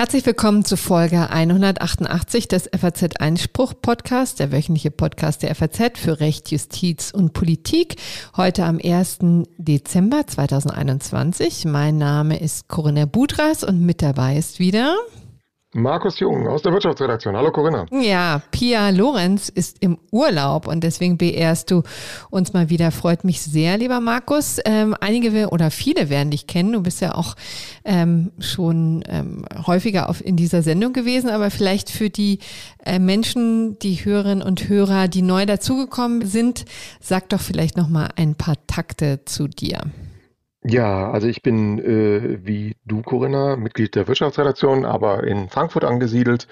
Herzlich willkommen zu Folge 188 des FAZ Einspruch Podcast, der wöchentliche Podcast der FAZ für Recht, Justiz und Politik. Heute am 1. Dezember 2021. Mein Name ist Corinna Budras und mit dabei ist wieder Markus Jung aus der Wirtschaftsredaktion. Hallo Corinna. Ja, Pia Lorenz ist im Urlaub und deswegen beehrst du uns mal wieder. Freut mich sehr, lieber Markus. Ähm, einige oder viele werden dich kennen. Du bist ja auch ähm, schon ähm, häufiger auf, in dieser Sendung gewesen, aber vielleicht für die äh, Menschen, die Hörerinnen und Hörer, die neu dazugekommen sind, sag doch vielleicht noch mal ein paar Takte zu dir. Ja, also ich bin äh, wie du, Corinna, Mitglied der Wirtschaftsredaktion, aber in Frankfurt angesiedelt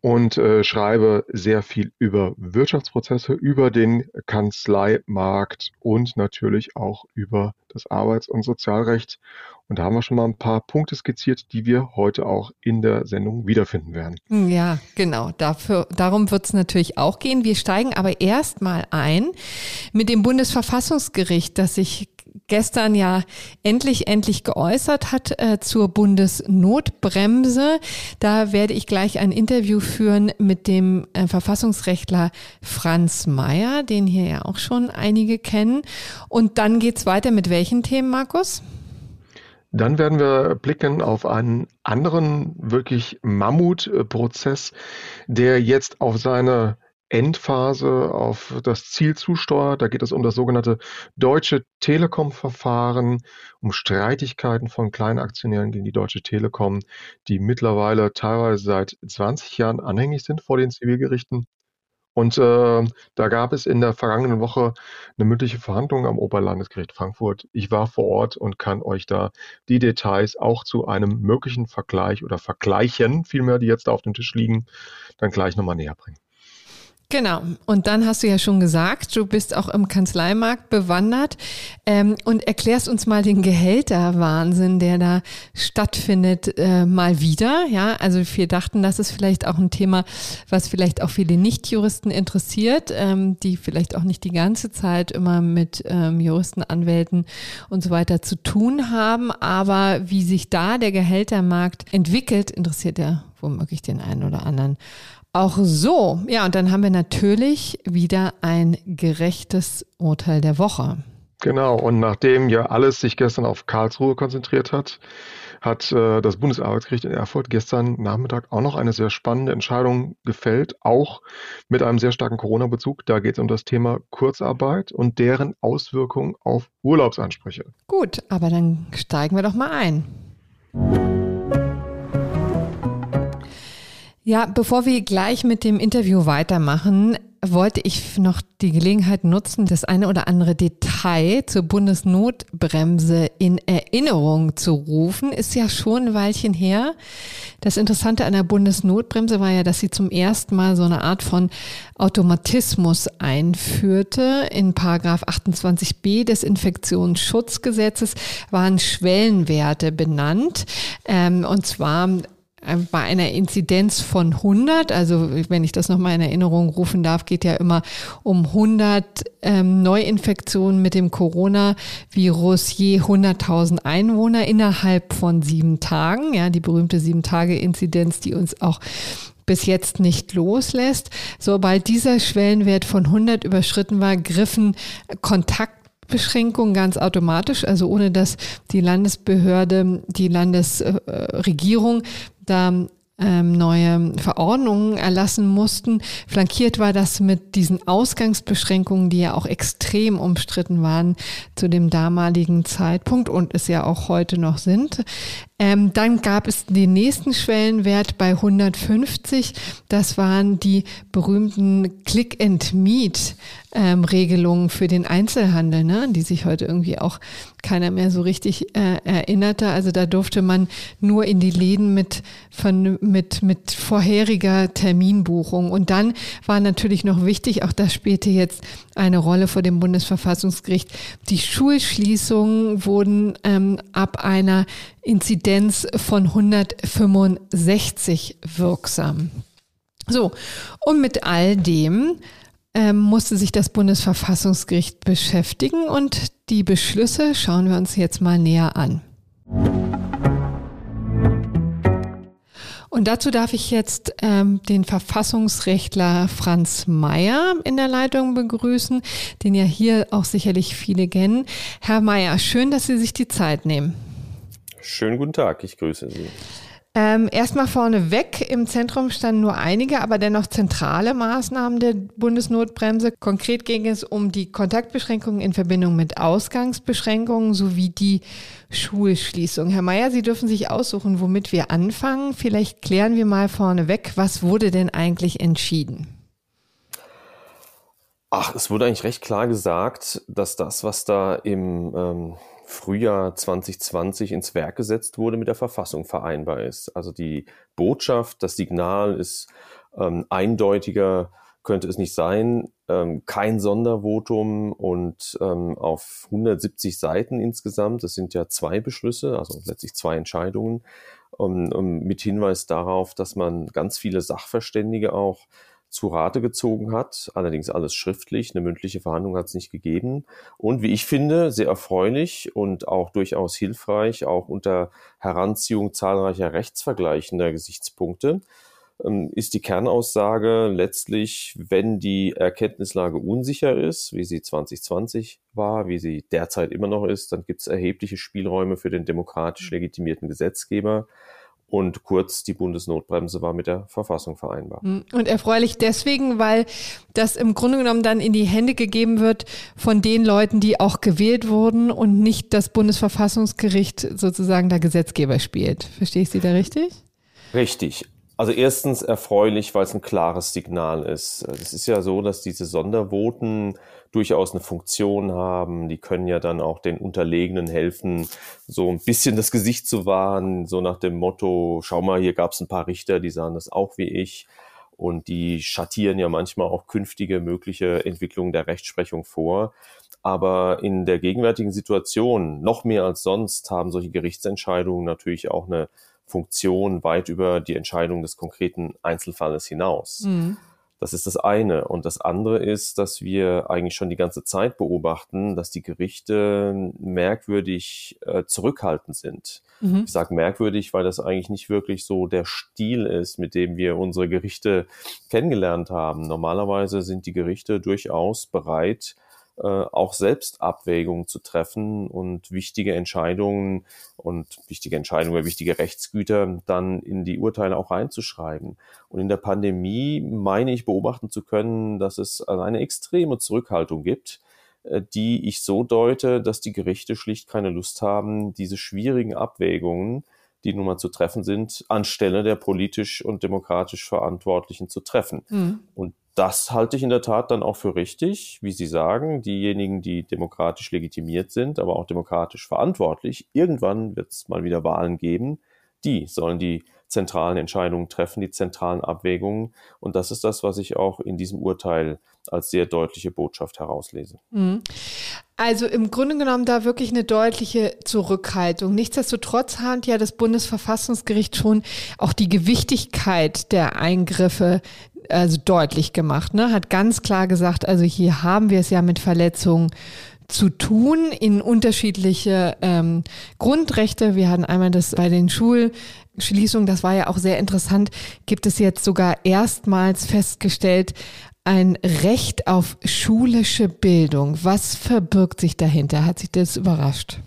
und äh, schreibe sehr viel über Wirtschaftsprozesse, über den Kanzleimarkt und natürlich auch über das Arbeits- und Sozialrecht. Und da haben wir schon mal ein paar Punkte skizziert, die wir heute auch in der Sendung wiederfinden werden. Ja, genau. Dafür, darum wird es natürlich auch gehen. Wir steigen aber erstmal ein mit dem Bundesverfassungsgericht, das sich gestern ja endlich, endlich geäußert hat äh, zur Bundesnotbremse. Da werde ich gleich ein Interview führen mit dem äh, Verfassungsrechtler Franz Mayer, den hier ja auch schon einige kennen. Und dann geht's weiter mit welchen Themen, Markus? Dann werden wir blicken auf einen anderen wirklich Mammutprozess, der jetzt auf seine Endphase auf das Ziel zusteuert. Da geht es um das sogenannte Deutsche Telekom-Verfahren, um Streitigkeiten von Kleinaktionären gegen die Deutsche Telekom, die mittlerweile teilweise seit 20 Jahren anhängig sind vor den Zivilgerichten. Und äh, da gab es in der vergangenen Woche eine mündliche Verhandlung am Oberlandesgericht Frankfurt. Ich war vor Ort und kann euch da die Details auch zu einem möglichen Vergleich oder Vergleichen, vielmehr, die jetzt da auf dem Tisch liegen, dann gleich nochmal näher bringen. Genau. Und dann hast du ja schon gesagt, du bist auch im Kanzleimarkt bewandert ähm, und erklärst uns mal den Gehälterwahnsinn, der da stattfindet, äh, mal wieder. Ja, also wir dachten, das ist vielleicht auch ein Thema, was vielleicht auch viele Nichtjuristen interessiert, ähm, die vielleicht auch nicht die ganze Zeit immer mit ähm, Juristen, Anwälten und so weiter zu tun haben. Aber wie sich da der Gehältermarkt entwickelt, interessiert ja womöglich den einen oder anderen auch so. Ja, und dann haben wir natürlich wieder ein gerechtes Urteil der Woche. Genau, und nachdem ja alles sich gestern auf Karlsruhe konzentriert hat, hat äh, das Bundesarbeitsgericht in Erfurt gestern Nachmittag auch noch eine sehr spannende Entscheidung gefällt, auch mit einem sehr starken Corona-Bezug. Da geht es um das Thema Kurzarbeit und deren Auswirkungen auf Urlaubsansprüche. Gut, aber dann steigen wir doch mal ein. Ja, bevor wir gleich mit dem Interview weitermachen, wollte ich noch die Gelegenheit nutzen, das eine oder andere Detail zur Bundesnotbremse in Erinnerung zu rufen. Ist ja schon ein Weilchen her. Das Interessante an der Bundesnotbremse war ja, dass sie zum ersten Mal so eine Art von Automatismus einführte. In Paragraph 28b des Infektionsschutzgesetzes waren Schwellenwerte benannt. Ähm, und zwar bei einer Inzidenz von 100, also wenn ich das nochmal in Erinnerung rufen darf, geht ja immer um 100 ähm, Neuinfektionen mit dem Coronavirus je 100.000 Einwohner innerhalb von sieben Tagen. Ja, die berühmte sieben Tage Inzidenz, die uns auch bis jetzt nicht loslässt. Sobald dieser Schwellenwert von 100 überschritten war, griffen Kontakt Beschränkungen ganz automatisch, also ohne dass die Landesbehörde, die Landesregierung da ähm, neue Verordnungen erlassen mussten. Flankiert war das mit diesen Ausgangsbeschränkungen, die ja auch extrem umstritten waren zu dem damaligen Zeitpunkt und es ja auch heute noch sind. Ähm, dann gab es den nächsten Schwellenwert bei 150. Das waren die berühmten Click-and-Meet-Regelungen ähm, für den Einzelhandel, ne, die sich heute irgendwie auch keiner mehr so richtig äh, erinnerte. Also da durfte man nur in die Läden mit, von, mit, mit vorheriger Terminbuchung. Und dann war natürlich noch wichtig, auch das spielte jetzt eine Rolle vor dem Bundesverfassungsgericht, die Schulschließungen wurden ähm, ab einer Inzidenz von 165 wirksam. So, und mit all dem ähm, musste sich das Bundesverfassungsgericht beschäftigen und die Beschlüsse schauen wir uns jetzt mal näher an. Und dazu darf ich jetzt ähm, den Verfassungsrechtler Franz Mayer in der Leitung begrüßen, den ja hier auch sicherlich viele kennen. Herr Mayer, schön, dass Sie sich die Zeit nehmen. Schönen guten Tag, ich grüße Sie. Ähm, Erstmal vorneweg, im Zentrum standen nur einige, aber dennoch zentrale Maßnahmen der Bundesnotbremse. Konkret ging es um die Kontaktbeschränkungen in Verbindung mit Ausgangsbeschränkungen sowie die Schulschließung. Herr Mayer, Sie dürfen sich aussuchen, womit wir anfangen. Vielleicht klären wir mal vorneweg, was wurde denn eigentlich entschieden? Ach, es wurde eigentlich recht klar gesagt, dass das, was da im ähm, Frühjahr 2020 ins Werk gesetzt wurde, mit der Verfassung vereinbar ist. Also die Botschaft, das Signal ist ähm, eindeutiger, könnte es nicht sein. Ähm, kein Sondervotum und ähm, auf 170 Seiten insgesamt. Das sind ja zwei Beschlüsse, also letztlich zwei Entscheidungen, um, um, mit Hinweis darauf, dass man ganz viele Sachverständige auch zu Rate gezogen hat. Allerdings alles schriftlich. Eine mündliche Verhandlung hat es nicht gegeben. Und wie ich finde, sehr erfreulich und auch durchaus hilfreich, auch unter Heranziehung zahlreicher rechtsvergleichender Gesichtspunkte, ähm, ist die Kernaussage letztlich, wenn die Erkenntnislage unsicher ist, wie sie 2020 war, wie sie derzeit immer noch ist, dann gibt es erhebliche Spielräume für den demokratisch legitimierten Gesetzgeber und kurz, die Bundesnotbremse war mit der Verfassung vereinbar. Hm. Und erfreulich deswegen, weil das im Grunde genommen dann in die Hände gegeben wird von den Leuten, die auch gewählt wurden und nicht das Bundesverfassungsgericht sozusagen der Gesetzgeber spielt. Verstehe ich Sie da richtig? Richtig. Also erstens erfreulich, weil es ein klares Signal ist. Es ist ja so, dass diese Sondervoten durchaus eine Funktion haben. Die können ja dann auch den Unterlegenen helfen, so ein bisschen das Gesicht zu wahren, so nach dem Motto, schau mal, hier gab es ein paar Richter, die sahen das auch wie ich. Und die schattieren ja manchmal auch künftige mögliche Entwicklungen der Rechtsprechung vor. Aber in der gegenwärtigen Situation, noch mehr als sonst, haben solche Gerichtsentscheidungen natürlich auch eine Funktion weit über die Entscheidung des konkreten Einzelfalles hinaus. Mhm. Das ist das eine. Und das andere ist, dass wir eigentlich schon die ganze Zeit beobachten, dass die Gerichte merkwürdig äh, zurückhaltend sind. Mhm. Ich sage merkwürdig, weil das eigentlich nicht wirklich so der Stil ist, mit dem wir unsere Gerichte kennengelernt haben. Normalerweise sind die Gerichte durchaus bereit, äh, auch selbst Abwägungen zu treffen und wichtige Entscheidungen und wichtige Entscheidungen, wichtige Rechtsgüter dann in die Urteile auch reinzuschreiben. Und in der Pandemie meine ich beobachten zu können, dass es eine extreme Zurückhaltung gibt, äh, die ich so deute, dass die Gerichte schlicht keine Lust haben, diese schwierigen Abwägungen, die nun mal zu treffen sind, anstelle der politisch und demokratisch Verantwortlichen zu treffen. Mhm. Und das halte ich in der Tat dann auch für richtig, wie Sie sagen, diejenigen, die demokratisch legitimiert sind, aber auch demokratisch verantwortlich. Irgendwann wird es mal wieder Wahlen geben. Die sollen die zentralen Entscheidungen treffen, die zentralen Abwägungen. Und das ist das, was ich auch in diesem Urteil als sehr deutliche Botschaft herauslese. Mhm. Also im Grunde genommen da wirklich eine deutliche Zurückhaltung. Nichtsdestotrotz hat ja das Bundesverfassungsgericht schon auch die Gewichtigkeit der Eingriffe also deutlich gemacht, ne? hat ganz klar gesagt, also hier haben wir es ja mit Verletzungen zu tun in unterschiedliche ähm, Grundrechte. Wir hatten einmal das bei den Schulschließungen, das war ja auch sehr interessant, gibt es jetzt sogar erstmals festgestellt, ein Recht auf schulische Bildung. Was verbirgt sich dahinter? Hat sich das überrascht?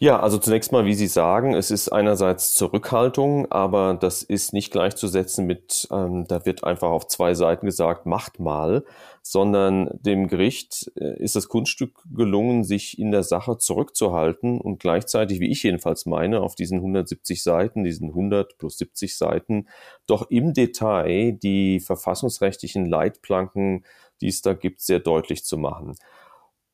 Ja, also zunächst mal, wie Sie sagen, es ist einerseits Zurückhaltung, aber das ist nicht gleichzusetzen mit, ähm, da wird einfach auf zwei Seiten gesagt, macht mal, sondern dem Gericht äh, ist das Kunststück gelungen, sich in der Sache zurückzuhalten und gleichzeitig, wie ich jedenfalls meine, auf diesen 170 Seiten, diesen 100 plus 70 Seiten, doch im Detail die verfassungsrechtlichen Leitplanken, die es da gibt, sehr deutlich zu machen.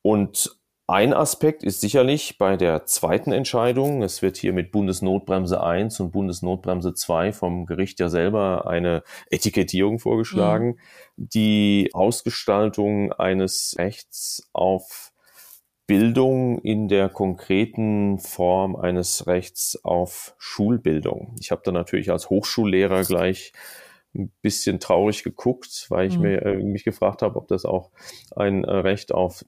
Und ein Aspekt ist sicherlich bei der zweiten Entscheidung, es wird hier mit Bundesnotbremse 1 und Bundesnotbremse 2 vom Gericht ja selber eine Etikettierung vorgeschlagen, mhm. die Ausgestaltung eines Rechts auf Bildung in der konkreten Form eines Rechts auf Schulbildung. Ich habe da natürlich als Hochschullehrer gleich ein bisschen traurig geguckt, weil ich mhm. mir, äh, mich gefragt habe, ob das auch ein äh, Recht auf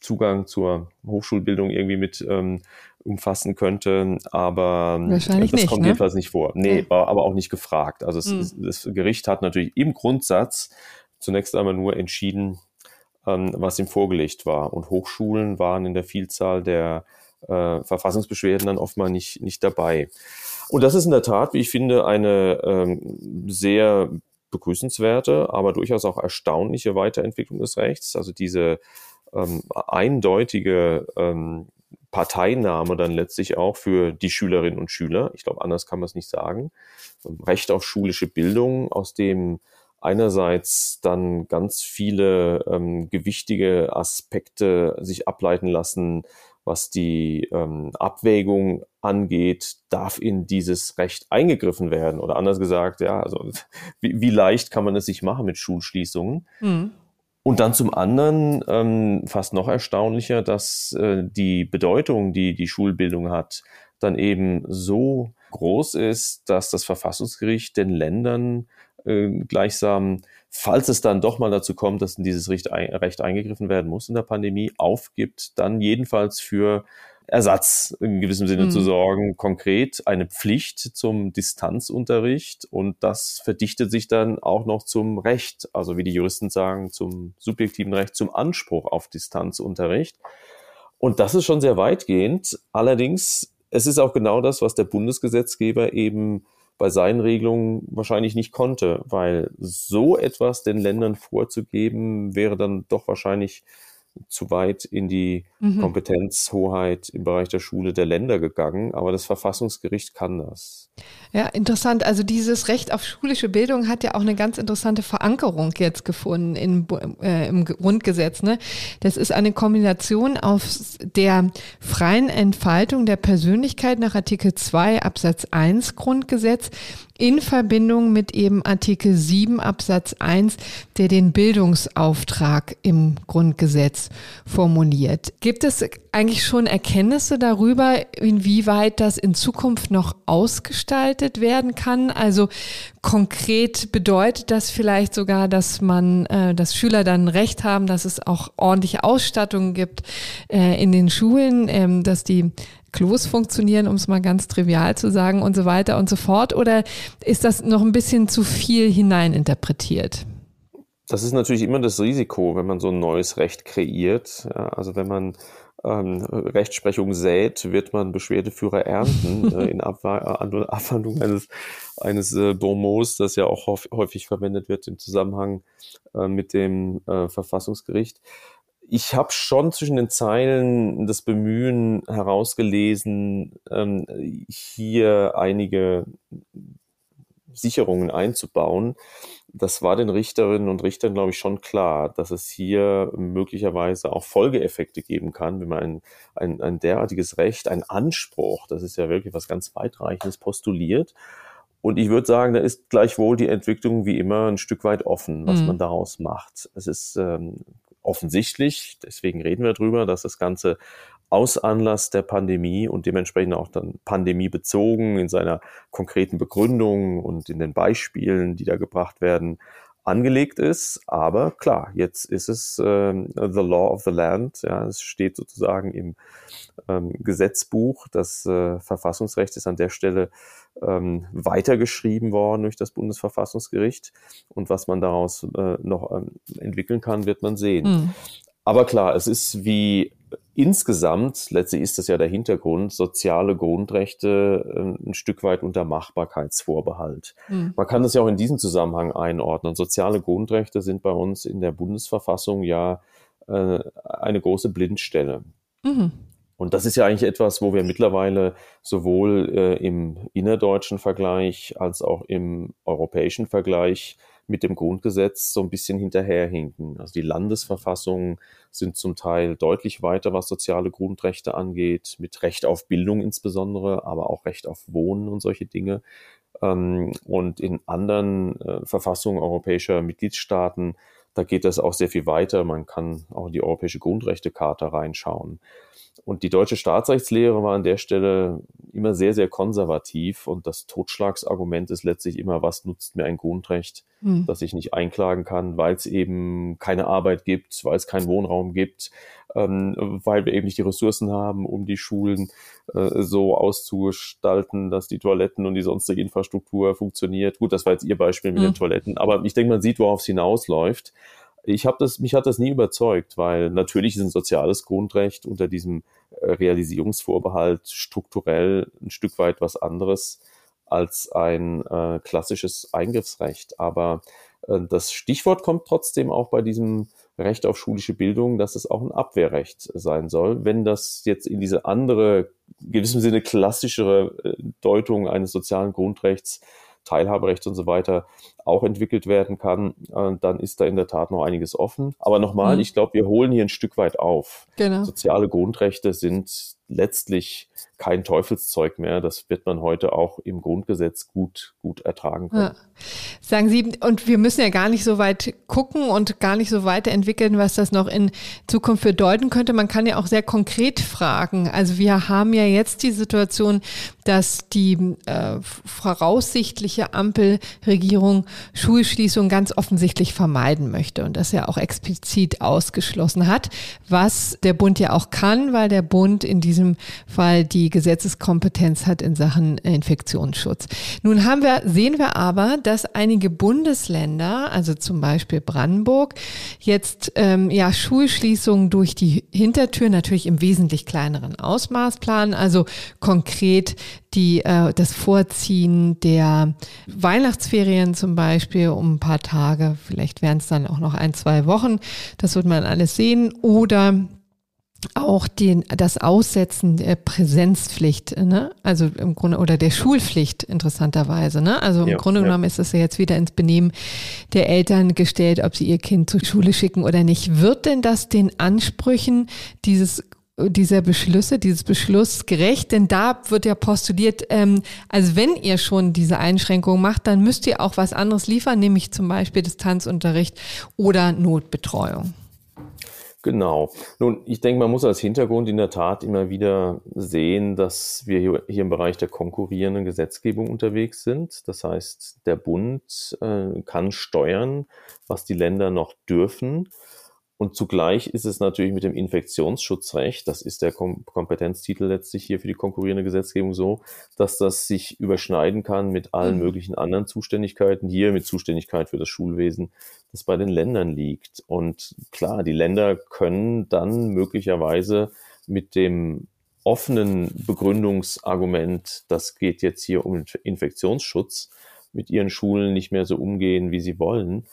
Zugang zur Hochschulbildung irgendwie mit ähm, umfassen könnte, aber Wahrscheinlich das nicht, kommt ne? jedenfalls nicht vor. Nee, Ja. aber auch nicht gefragt. Also es, Hm. ist- das Gericht hat natürlich im Grundsatz zunächst einmal nur entschieden, ähm, was ihm vorgelegt war. Und Hochschulen waren in der Vielzahl der äh, Verfassungsbeschwerden dann oftmals nicht, nicht dabei. Und das ist in der Tat, wie ich finde, eine ähm, sehr begrüßenswerte, aber durchaus auch erstaunliche Weiterentwicklung des Rechts. Also diese ähm, eindeutige ähm, Parteinahme dann letztlich auch für die Schülerinnen und Schüler. Ich glaube, anders kann man es nicht sagen. Recht auf schulische Bildung, aus dem einerseits dann ganz viele ähm, gewichtige Aspekte sich ableiten lassen, was die ähm, Abwägung angeht, darf in dieses Recht eingegriffen werden? Oder anders gesagt, ja, also wie, wie leicht kann man es sich machen mit Schulschließungen? Hm. Und dann zum anderen, ähm, fast noch erstaunlicher, dass äh, die Bedeutung, die die Schulbildung hat, dann eben so groß ist, dass das Verfassungsgericht den Ländern äh, gleichsam, falls es dann doch mal dazu kommt, dass in dieses Recht, Recht eingegriffen werden muss in der Pandemie, aufgibt, dann jedenfalls für Ersatz in gewissem Sinne Mhm. zu sorgen, konkret eine Pflicht zum Distanzunterricht und das verdichtet sich dann auch noch zum Recht, also wie die Juristen sagen, zum subjektiven Recht, zum Anspruch auf Distanzunterricht. Und das ist schon sehr weitgehend. Allerdings, es ist auch genau das, was der Bundesgesetzgeber eben bei seinen Regelungen wahrscheinlich nicht konnte, weil so etwas den Ländern vorzugeben, wäre dann doch wahrscheinlich zu weit in die Mhm. Kompetenzhoheit im Bereich der Schule der Länder gegangen, aber das Verfassungsgericht kann das. Ja, interessant. Also dieses Recht auf schulische Bildung hat ja auch eine ganz interessante Verankerung jetzt gefunden in, äh, im Grundgesetz. Ne? Das ist eine Kombination aus der freien Entfaltung der Persönlichkeit nach Artikel 2 Absatz 1 Grundgesetz in Verbindung mit eben Artikel 7 Absatz 1, der den Bildungsauftrag im Grundgesetz formuliert. Gibt es eigentlich schon Erkenntnisse darüber, inwieweit das in Zukunft noch ausgestaltet werden kann? Also konkret bedeutet das vielleicht sogar, dass man, äh, dass Schüler dann Recht haben, dass es auch ordentliche Ausstattung gibt äh, in den Schulen, ähm, dass die Klos funktionieren, um es mal ganz trivial zu sagen und so weiter und so fort? Oder ist das noch ein bisschen zu viel hineininterpretiert? Das ist natürlich immer das Risiko, wenn man so ein neues Recht kreiert. Ja, also wenn man ähm, Rechtsprechung sät, wird man Beschwerdeführer ernten äh, in Abwa äh, Abwandlung eines, eines äh, Bonmots, das ja auch häufig verwendet wird im Zusammenhang äh, mit dem äh, Verfassungsgericht. Ich habe schon zwischen den Zeilen das Bemühen herausgelesen, ähm, hier einige Sicherungen einzubauen. Das war den Richterinnen und Richtern, glaube ich, schon klar, dass es hier möglicherweise auch Folgeeffekte geben kann, wenn man ein, ein, ein derartiges Recht, ein Anspruch, das ist ja wirklich was ganz weitreichendes, postuliert. Und ich würde sagen, da ist gleichwohl die Entwicklung wie immer ein Stück weit offen, was Mhm. man daraus macht. Es ist ähm, offensichtlich, deswegen reden wir drüber, dass das Ganze aus Anlass der Pandemie und dementsprechend auch dann pandemiebezogen in seiner konkreten Begründung und in den Beispielen, die da gebracht werden, angelegt ist. Aber klar, jetzt ist es ähm, the law of the land. Ja, es steht sozusagen im ähm, Gesetzbuch. Das äh, Verfassungsrecht ist an der Stelle ähm, weitergeschrieben worden durch das Bundesverfassungsgericht. Und was man daraus äh, noch ähm, entwickeln kann, wird man sehen. Hm. Aber klar, es ist wie insgesamt, letztlich ist das ja der Hintergrund, soziale Grundrechte äh, ein Stück weit unter Machbarkeitsvorbehalt. Hm. Man kann das ja auch in diesem Zusammenhang einordnen. Soziale Grundrechte sind bei uns in der Bundesverfassung ja äh, eine große Blindstelle. Mhm. Und das ist ja eigentlich etwas, wo wir mittlerweile sowohl äh, im innerdeutschen Vergleich als auch im europäischen Vergleich mit dem Grundgesetz so ein bisschen hinterherhinken. Also die Landesverfassungen sind zum Teil deutlich weiter, was soziale Grundrechte angeht, mit Recht auf Bildung insbesondere, aber auch Recht auf Wohnen und solche Dinge. Ähm, und in anderen äh, Verfassungen europäischer Mitgliedstaaten, da geht das auch sehr viel weiter. Man kann auch in die Europäische Grundrechtecharta reinschauen. Und die deutsche Staatsrechtslehre war an der Stelle immer sehr, sehr konservativ. Und das Totschlagsargument ist letztlich immer, was nutzt mir ein Grundrecht, Hm. das ich nicht einklagen kann, weil es eben keine Arbeit gibt, weil es keinen Wohnraum gibt. Ähm, weil wir eben nicht die Ressourcen haben, um die Schulen äh, so auszugestalten, dass die Toiletten und die sonstige Infrastruktur funktioniert. Gut, das war jetzt Ihr Beispiel mit mhm. den Toiletten, aber ich denke, man sieht, worauf es hinausläuft. Ich habe das, mich hat das nie überzeugt, weil natürlich ist ein soziales Grundrecht unter diesem äh, Realisierungsvorbehalt strukturell ein Stück weit was anderes als ein äh, klassisches Eingriffsrecht. Aber äh, das Stichwort kommt trotzdem auch bei diesem Recht auf schulische Bildung, dass es auch ein Abwehrrecht sein soll. Wenn das jetzt in diese andere, in gewissem Sinne klassischere äh, Deutung eines sozialen Grundrechts Teilhaberecht und so weiter auch entwickelt werden kann, dann ist da in der Tat noch einiges offen. Aber nochmal, mhm. ich glaube, wir holen hier ein Stück weit auf. Genau. Soziale Grundrechte sind letztlich kein Teufelszeug mehr. Das wird man heute auch im Grundgesetz gut, gut ertragen können. Ja. Sagen Sie, und wir müssen ja gar nicht so weit gucken und gar nicht so weiterentwickeln, was das noch in Zukunft bedeuten könnte. Man kann ja auch sehr konkret fragen. Also wir haben ja jetzt die Situation, dass die äh, voraussichtliche Ampelregierung Schulschließung ganz offensichtlich vermeiden möchte und das ja auch explizit ausgeschlossen hat, was der Bund ja auch kann, weil der Bund in diesem Fall die Gesetzeskompetenz hat in Sachen Infektionsschutz. Nun haben wir, sehen wir aber, dass einige Bundesländer, also zum Beispiel Brandenburg, jetzt ähm, ja Schulschließungen durch die Hintertür natürlich im wesentlich kleineren Ausmaß planen, also konkret die äh, das Vorziehen der Weihnachtsferien zum Beispiel um ein paar Tage, vielleicht wären es dann auch noch ein, zwei Wochen, das wird man alles sehen, oder auch den, das Aussetzen der Präsenzpflicht, ne? also im Grunde, oder der Schulpflicht interessanterweise. Ne? Also im ja, Grunde genommen ist es ja jetzt wieder ins Benehmen der Eltern gestellt, ob sie ihr Kind zur Schule schicken oder nicht. Wird denn das den Ansprüchen dieses dieser Beschlüsse, dieses Beschluss gerecht? Denn da wird ja postuliert, ähm, also wenn ihr schon diese Einschränkung macht, dann müsst ihr auch was anderes liefern, nämlich zum Beispiel Distanzunterricht oder Notbetreuung. Genau. Nun, ich denke, man muss als Hintergrund in der Tat immer wieder sehen, dass wir hier, hier im Bereich der konkurrierenden Gesetzgebung unterwegs sind. Das heißt, der Bund äh, kann steuern, was die Länder noch dürfen. Und zugleich ist es natürlich mit dem Infektionsschutzrecht, das ist der Kom Kompetenztitel letztlich hier für die konkurrierende Gesetzgebung so, dass das sich überschneiden kann mit allen mhm. möglichen anderen Zuständigkeiten, hier mit Zuständigkeit für das Schulwesen, das bei den Ländern liegt. Und klar, die Länder können dann möglicherweise mit dem offenen Begründungsargument, das geht jetzt hier um Infektionsschutz, mit ihren Schulen nicht mehr so umgehen, wie sie wollen.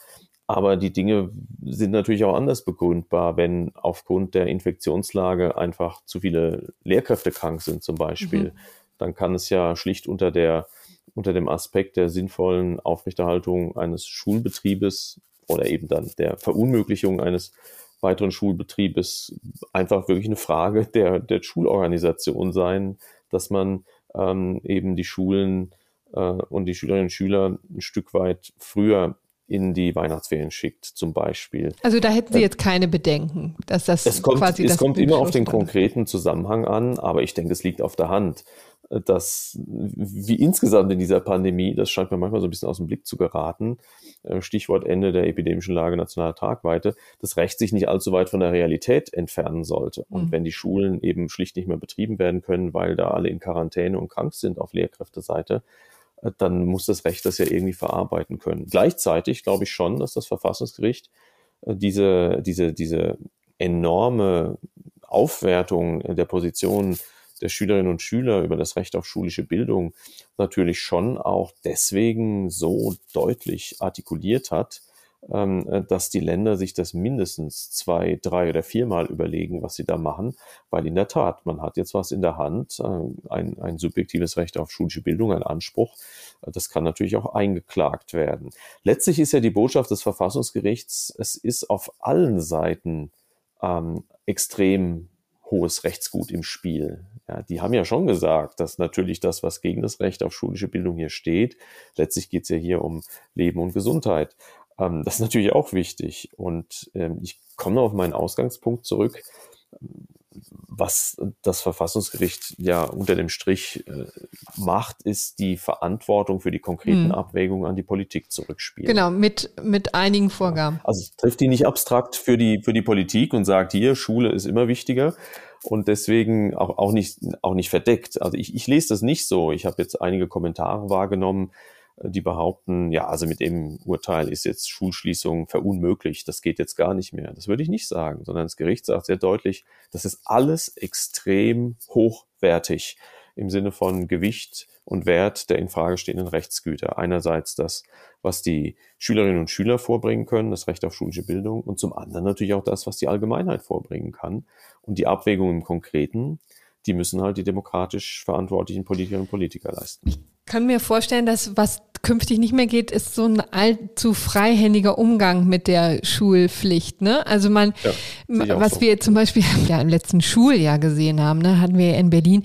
Aber die Dinge sind natürlich auch anders begründbar, wenn aufgrund der Infektionslage einfach zu viele Lehrkräfte krank sind zum Beispiel. Mhm. Dann kann es ja schlicht unter der unter dem Aspekt der sinnvollen Aufrechterhaltung eines Schulbetriebes oder eben dann der Verunmöglichung eines weiteren Schulbetriebes einfach wirklich eine Frage der, der Schulorganisation sein, dass man ähm, eben die Schulen äh, und die Schülerinnen und Schüler ein Stück weit früher in die Weihnachtsferien schickt, zum Beispiel. Also da hätten Sie jetzt keine Bedenken, dass das es kommt, quasi Es kommt immer auf den konkreten Zusammenhang an, aber ich denke, es liegt auf der Hand, dass wie insgesamt in dieser Pandemie, das scheint mir manchmal so ein bisschen aus dem Blick zu geraten, äh, Stichwort Ende der epidemischen Lage nationaler Tragweite, das Recht sich nicht allzu weit von der Realität entfernen sollte. Und mhm. wenn die Schulen eben schlicht nicht mehr betrieben werden können, weil da alle in Quarantäne und krank sind auf Lehrkräfteseite, äh, dann muss das Recht das ja irgendwie verarbeiten können. Gleichzeitig glaube ich schon, dass das Verfassungsgericht äh, diese, diese, diese enorme Aufwertung der Position der Schülerinnen und Schüler über das Recht auf schulische Bildung natürlich schon auch deswegen so deutlich artikuliert hat, dass die Länder sich das mindestens zwei, drei oder viermal überlegen, was sie da machen, weil in der Tat, man hat jetzt was in der Hand, äh, ein, ein subjektives Recht auf schulische Bildung, ein Anspruch, äh, das kann natürlich auch eingeklagt werden. Letztlich ist ja die Botschaft des Verfassungsgerichts, es ist auf allen Seiten ähm, extrem hohes Rechtsgut im Spiel. Ja, die haben ja schon gesagt, dass natürlich das, was gegen das Recht auf schulische Bildung hier steht, letztlich geht es ja hier um Leben und Gesundheit. Ähm, das ist natürlich auch wichtig. Und ähm, ich komme auf meinen Ausgangspunkt zurück. was das Verfassungsgericht ja unter dem Strich äh, macht, ist die Verantwortung für die konkreten hm. Abwägungen an die Politik zurückspielen. Genau, mit, mit einigen Vorgaben. Also es trifft die nicht abstrakt für die, für die Politik und sagt, hier, Schule ist immer wichtiger und deswegen auch, auch, nicht, auch nicht verdeckt. Also ich, ich lese das nicht so. Ich habe jetzt einige Kommentare wahrgenommen, die behaupten, ja, also mit dem Urteil ist jetzt Schulschließung verunmöglicht, das geht jetzt gar nicht mehr. Das würde ich nicht sagen, sondern das Gericht sagt sehr deutlich, das ist alles extrem hochwertig im Sinne von Gewicht und Wert der in stehenden Rechtsgüter. Einerseits das, was die Schülerinnen und Schüler vorbringen können, das Recht auf schulische Bildung und zum anderen natürlich auch das, was die Allgemeinheit vorbringen kann. Und die Abwägung im Konkreten, die müssen halt die demokratisch verantwortlichen Politikerinnen und Politiker leisten. Ich kann mir vorstellen, dass was künftig nicht mehr geht, ist so ein allzu freihändiger Umgang mit der Schulpflicht. Ne? Also man, ja, was so. wir zum Beispiel ja, im letzten Schuljahr gesehen haben, ne, hatten wir in Berlin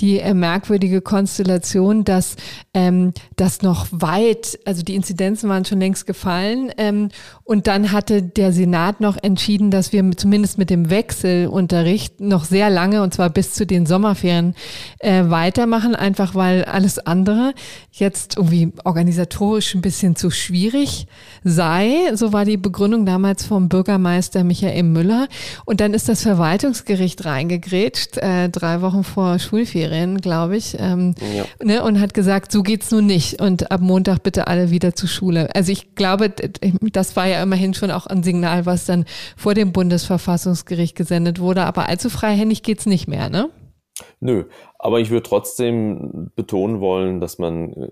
die äh, merkwürdige Konstellation, dass ähm, das noch weit, also die Inzidenzen waren schon längst gefallen ähm, und dann hatte der Senat noch entschieden, dass wir zumindest mit dem Wechselunterricht noch sehr lange und zwar bis zu den Sommerferien äh, weitermachen, einfach weil alles andere jetzt irgendwie organisatorisch ein bisschen zu schwierig sei. So war die Begründung damals vom Bürgermeister Michael Müller. Und dann ist das Verwaltungsgericht reingegrätscht, äh, drei Wochen vor Schulferien, glaube ich, ähm, ja. ne, und hat gesagt, so geht's nun nicht. Und ab Montag bitte alle wieder zur Schule. Also ich glaube, das war ja immerhin schon auch ein Signal, was dann vor dem Bundesverfassungsgericht gesendet wurde. Aber allzu freihändig geht's nicht mehr, ne? Nö, aber ich würde trotzdem betonen wollen, dass man äh,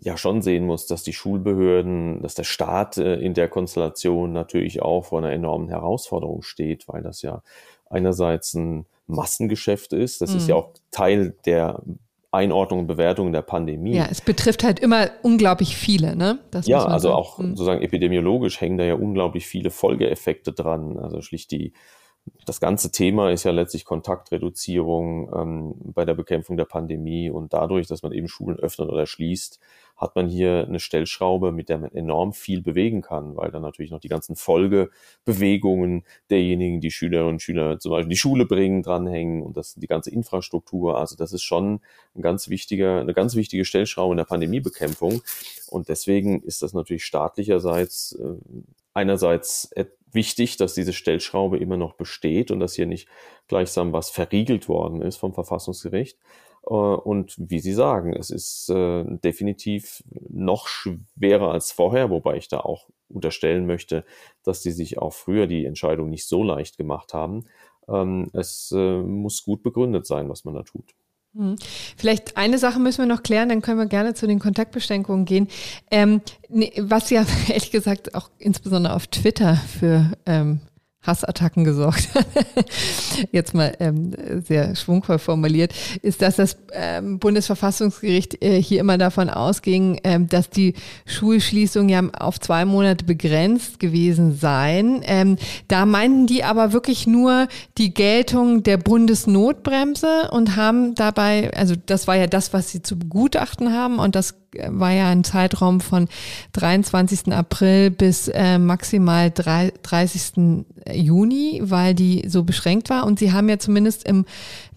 ja schon sehen muss, dass die Schulbehörden, dass der Staat äh, in der Konstellation natürlich auch vor einer enormen Herausforderung steht, weil das ja einerseits ein Massengeschäft ist, das mhm. ist ja auch Teil der Einordnung und Bewertung der Pandemie. Ja, es betrifft halt immer unglaublich viele, ne? Das ja, also sagen. auch mhm. sozusagen epidemiologisch hängen da ja unglaublich viele Folgeeffekte dran. Also schlicht die das ganze Thema ist ja letztlich Kontaktreduzierung ähm, bei der Bekämpfung der Pandemie und dadurch, dass man eben Schulen öffnet oder schließt, hat man hier eine Stellschraube, mit der man enorm viel bewegen kann, weil dann natürlich noch die ganzen Folgebewegungen derjenigen, die Schülerinnen und Schüler zum Beispiel die Schule bringen, dranhängen und das die ganze Infrastruktur. Also das ist schon ein ganz wichtiger, eine ganz wichtige Stellschraube in der Pandemiebekämpfung. Und deswegen ist das natürlich staatlicherseits äh, einerseits wichtig, dass diese Stellschraube immer noch besteht und dass hier nicht gleichsam was verriegelt worden ist vom Verfassungsgericht. Äh, und wie Sie sagen, es ist äh, definitiv noch schwerer als vorher, wobei ich da auch unterstellen möchte, dass die sich auch früher die Entscheidung nicht so leicht gemacht haben. Ähm, es äh, muss gut begründet sein, was man da tut. Hm. Vielleicht eine Sache müssen wir noch klären, dann können wir gerne zu den Kontaktbeschränkungen gehen. Ähm, was ja ehrlich gesagt auch insbesondere auf Twitter für ähm, Hassattacken gesorgt jetzt mal ähm, sehr schwungvoll formuliert, ist, dass das ähm, Bundesverfassungsgericht äh, hier immer davon ausging, ähm, dass die Schulschließungen ja auf zwei Monate begrenzt gewesen seien. Ähm, da meinten die aber wirklich nur die Geltung der Bundesnotbremse und haben dabei, also das war ja das, was sie zu begutachten haben und das war ja ein Zeitraum von 23. April bis äh, maximal 3, 30. Juni, weil die so beschränkt war. Und sie haben ja zumindest im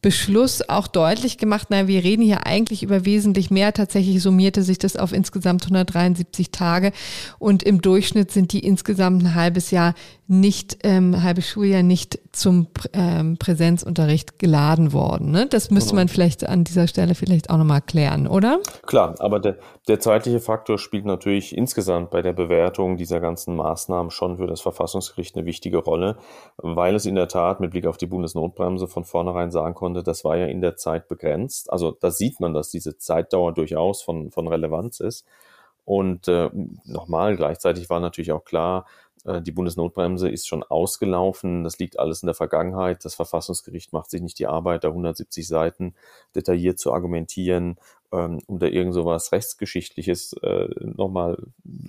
Beschluss auch deutlich gemacht, na, wir reden hier eigentlich über wesentlich mehr. Tatsächlich summierte sich das auf insgesamt 173 Tage und im Durchschnitt sind die insgesamt ein halbes Jahr nicht, ähm, halbes Schuljahr nicht zum ähm, Präsenzunterricht geladen worden. Ne? Das müsste genau. man vielleicht an dieser Stelle vielleicht auch nochmal klären, oder? Klar, aber der, der zeitliche Faktor spielt natürlich insgesamt bei der Bewertung dieser ganzen Maßnahmen schon für das Verfassungsgericht eine wichtige Rolle, weil es in der Tat mit Blick auf die Bundesnotbremse von vornherein sagen konnte, das war ja in der Zeit begrenzt. Also da sieht man, dass diese Zeitdauer durchaus von, von Relevanz ist. Und äh, nochmal, gleichzeitig war natürlich auch klar, äh, die Bundesnotbremse ist schon ausgelaufen. Das liegt alles in der Vergangenheit. Das Verfassungsgericht macht sich nicht die Arbeit, da 170 Seiten detailliert zu argumentieren, ähm, um da irgend so was Rechtsgeschichtliches äh, nochmal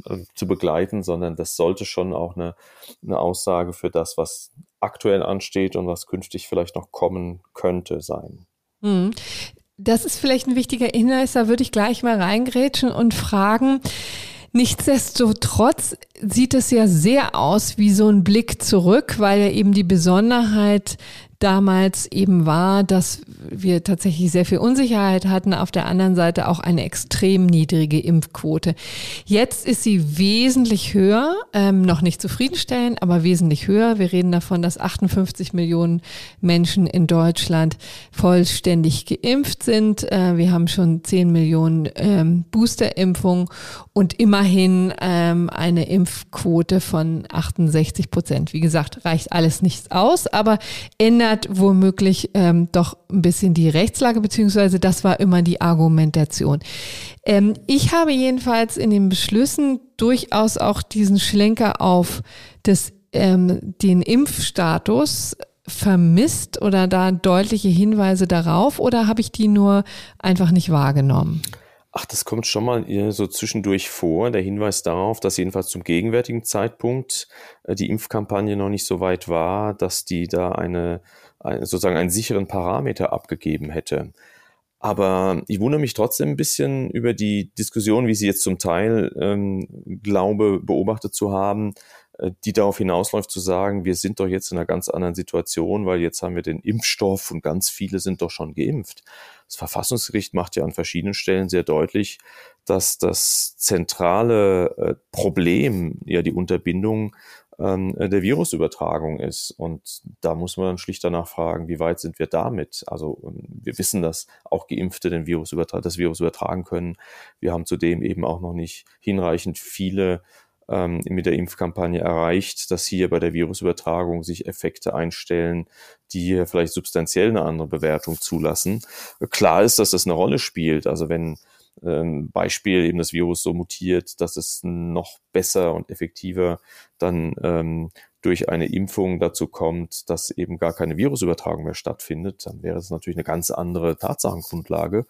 äh, zu begleiten, sondern das sollte schon auch eine, eine Aussage für das, was aktuell ansteht und was künftig vielleicht noch kommen könnte sein. Hm. Das ist vielleicht ein wichtiger Hinweis, da würde ich gleich mal reingrätschen und fragen, Nichtsdestotrotz sieht es ja sehr aus wie so ein Blick zurück, weil ja eben die Besonderheit damals eben war, dass wir tatsächlich sehr viel Unsicherheit hatten, auf der anderen Seite auch eine extrem niedrige Impfquote. Jetzt ist sie wesentlich höher, ähm, noch nicht zufriedenstellend, aber wesentlich höher. Wir reden davon, dass 58 Millionen Menschen in Deutschland vollständig geimpft sind. Äh, wir haben schon 10 Millionen ähm, Boosterimpfungen und immerhin ähm, eine Impfquote von 68 Prozent. Wie gesagt, reicht alles nichts aus, aber ändert womöglich ähm, doch ein bisschen die Rechtslage, beziehungsweise das war immer die Argumentation. Ähm, ich habe jedenfalls in den Beschlüssen durchaus auch diesen Schlenker auf das, ähm, den Impfstatus vermisst oder da deutliche Hinweise darauf oder habe ich die nur einfach nicht wahrgenommen? Ach, das kommt schon mal so zwischendurch vor, der Hinweis darauf, dass jedenfalls zum gegenwärtigen Zeitpunkt äh, die Impfkampagne noch nicht so weit war, dass die da eine, eine sozusagen einen sicheren Parameter abgegeben hätte. Aber ich wundere mich trotzdem ein bisschen über die Diskussion, wie sie jetzt zum Teil ähm, glaube, beobachtet zu haben, äh, die darauf hinausläuft zu sagen, wir sind doch jetzt in einer ganz anderen Situation, weil jetzt haben wir den Impfstoff und ganz viele sind doch schon geimpft. Das Verfassungsgericht macht ja an verschiedenen Stellen sehr deutlich, dass das zentrale äh, Problem ja die Unterbindung ähm, der Virusübertragung ist. Und da muss man dann schlicht danach fragen, wie weit sind wir damit? Also ähm, wir wissen, dass auch Geimpfte den Virus das Virus übertragen können. Wir haben zudem eben auch noch nicht hinreichend viele ähm, mit der Impfkampagne erreicht, dass hier bei der Virusübertragung sich Effekte einstellen, die vielleicht substanziell eine andere Bewertung zulassen. Klar ist, dass das eine Rolle spielt. Also wenn ähm, Beispiel eben das Virus so mutiert, dass es noch besser und effektiver dann ähm, durch eine Impfung dazu kommt, dass eben gar keine Virusübertragung mehr stattfindet, dann wäre es natürlich eine ganz andere Tatsachengrundlage.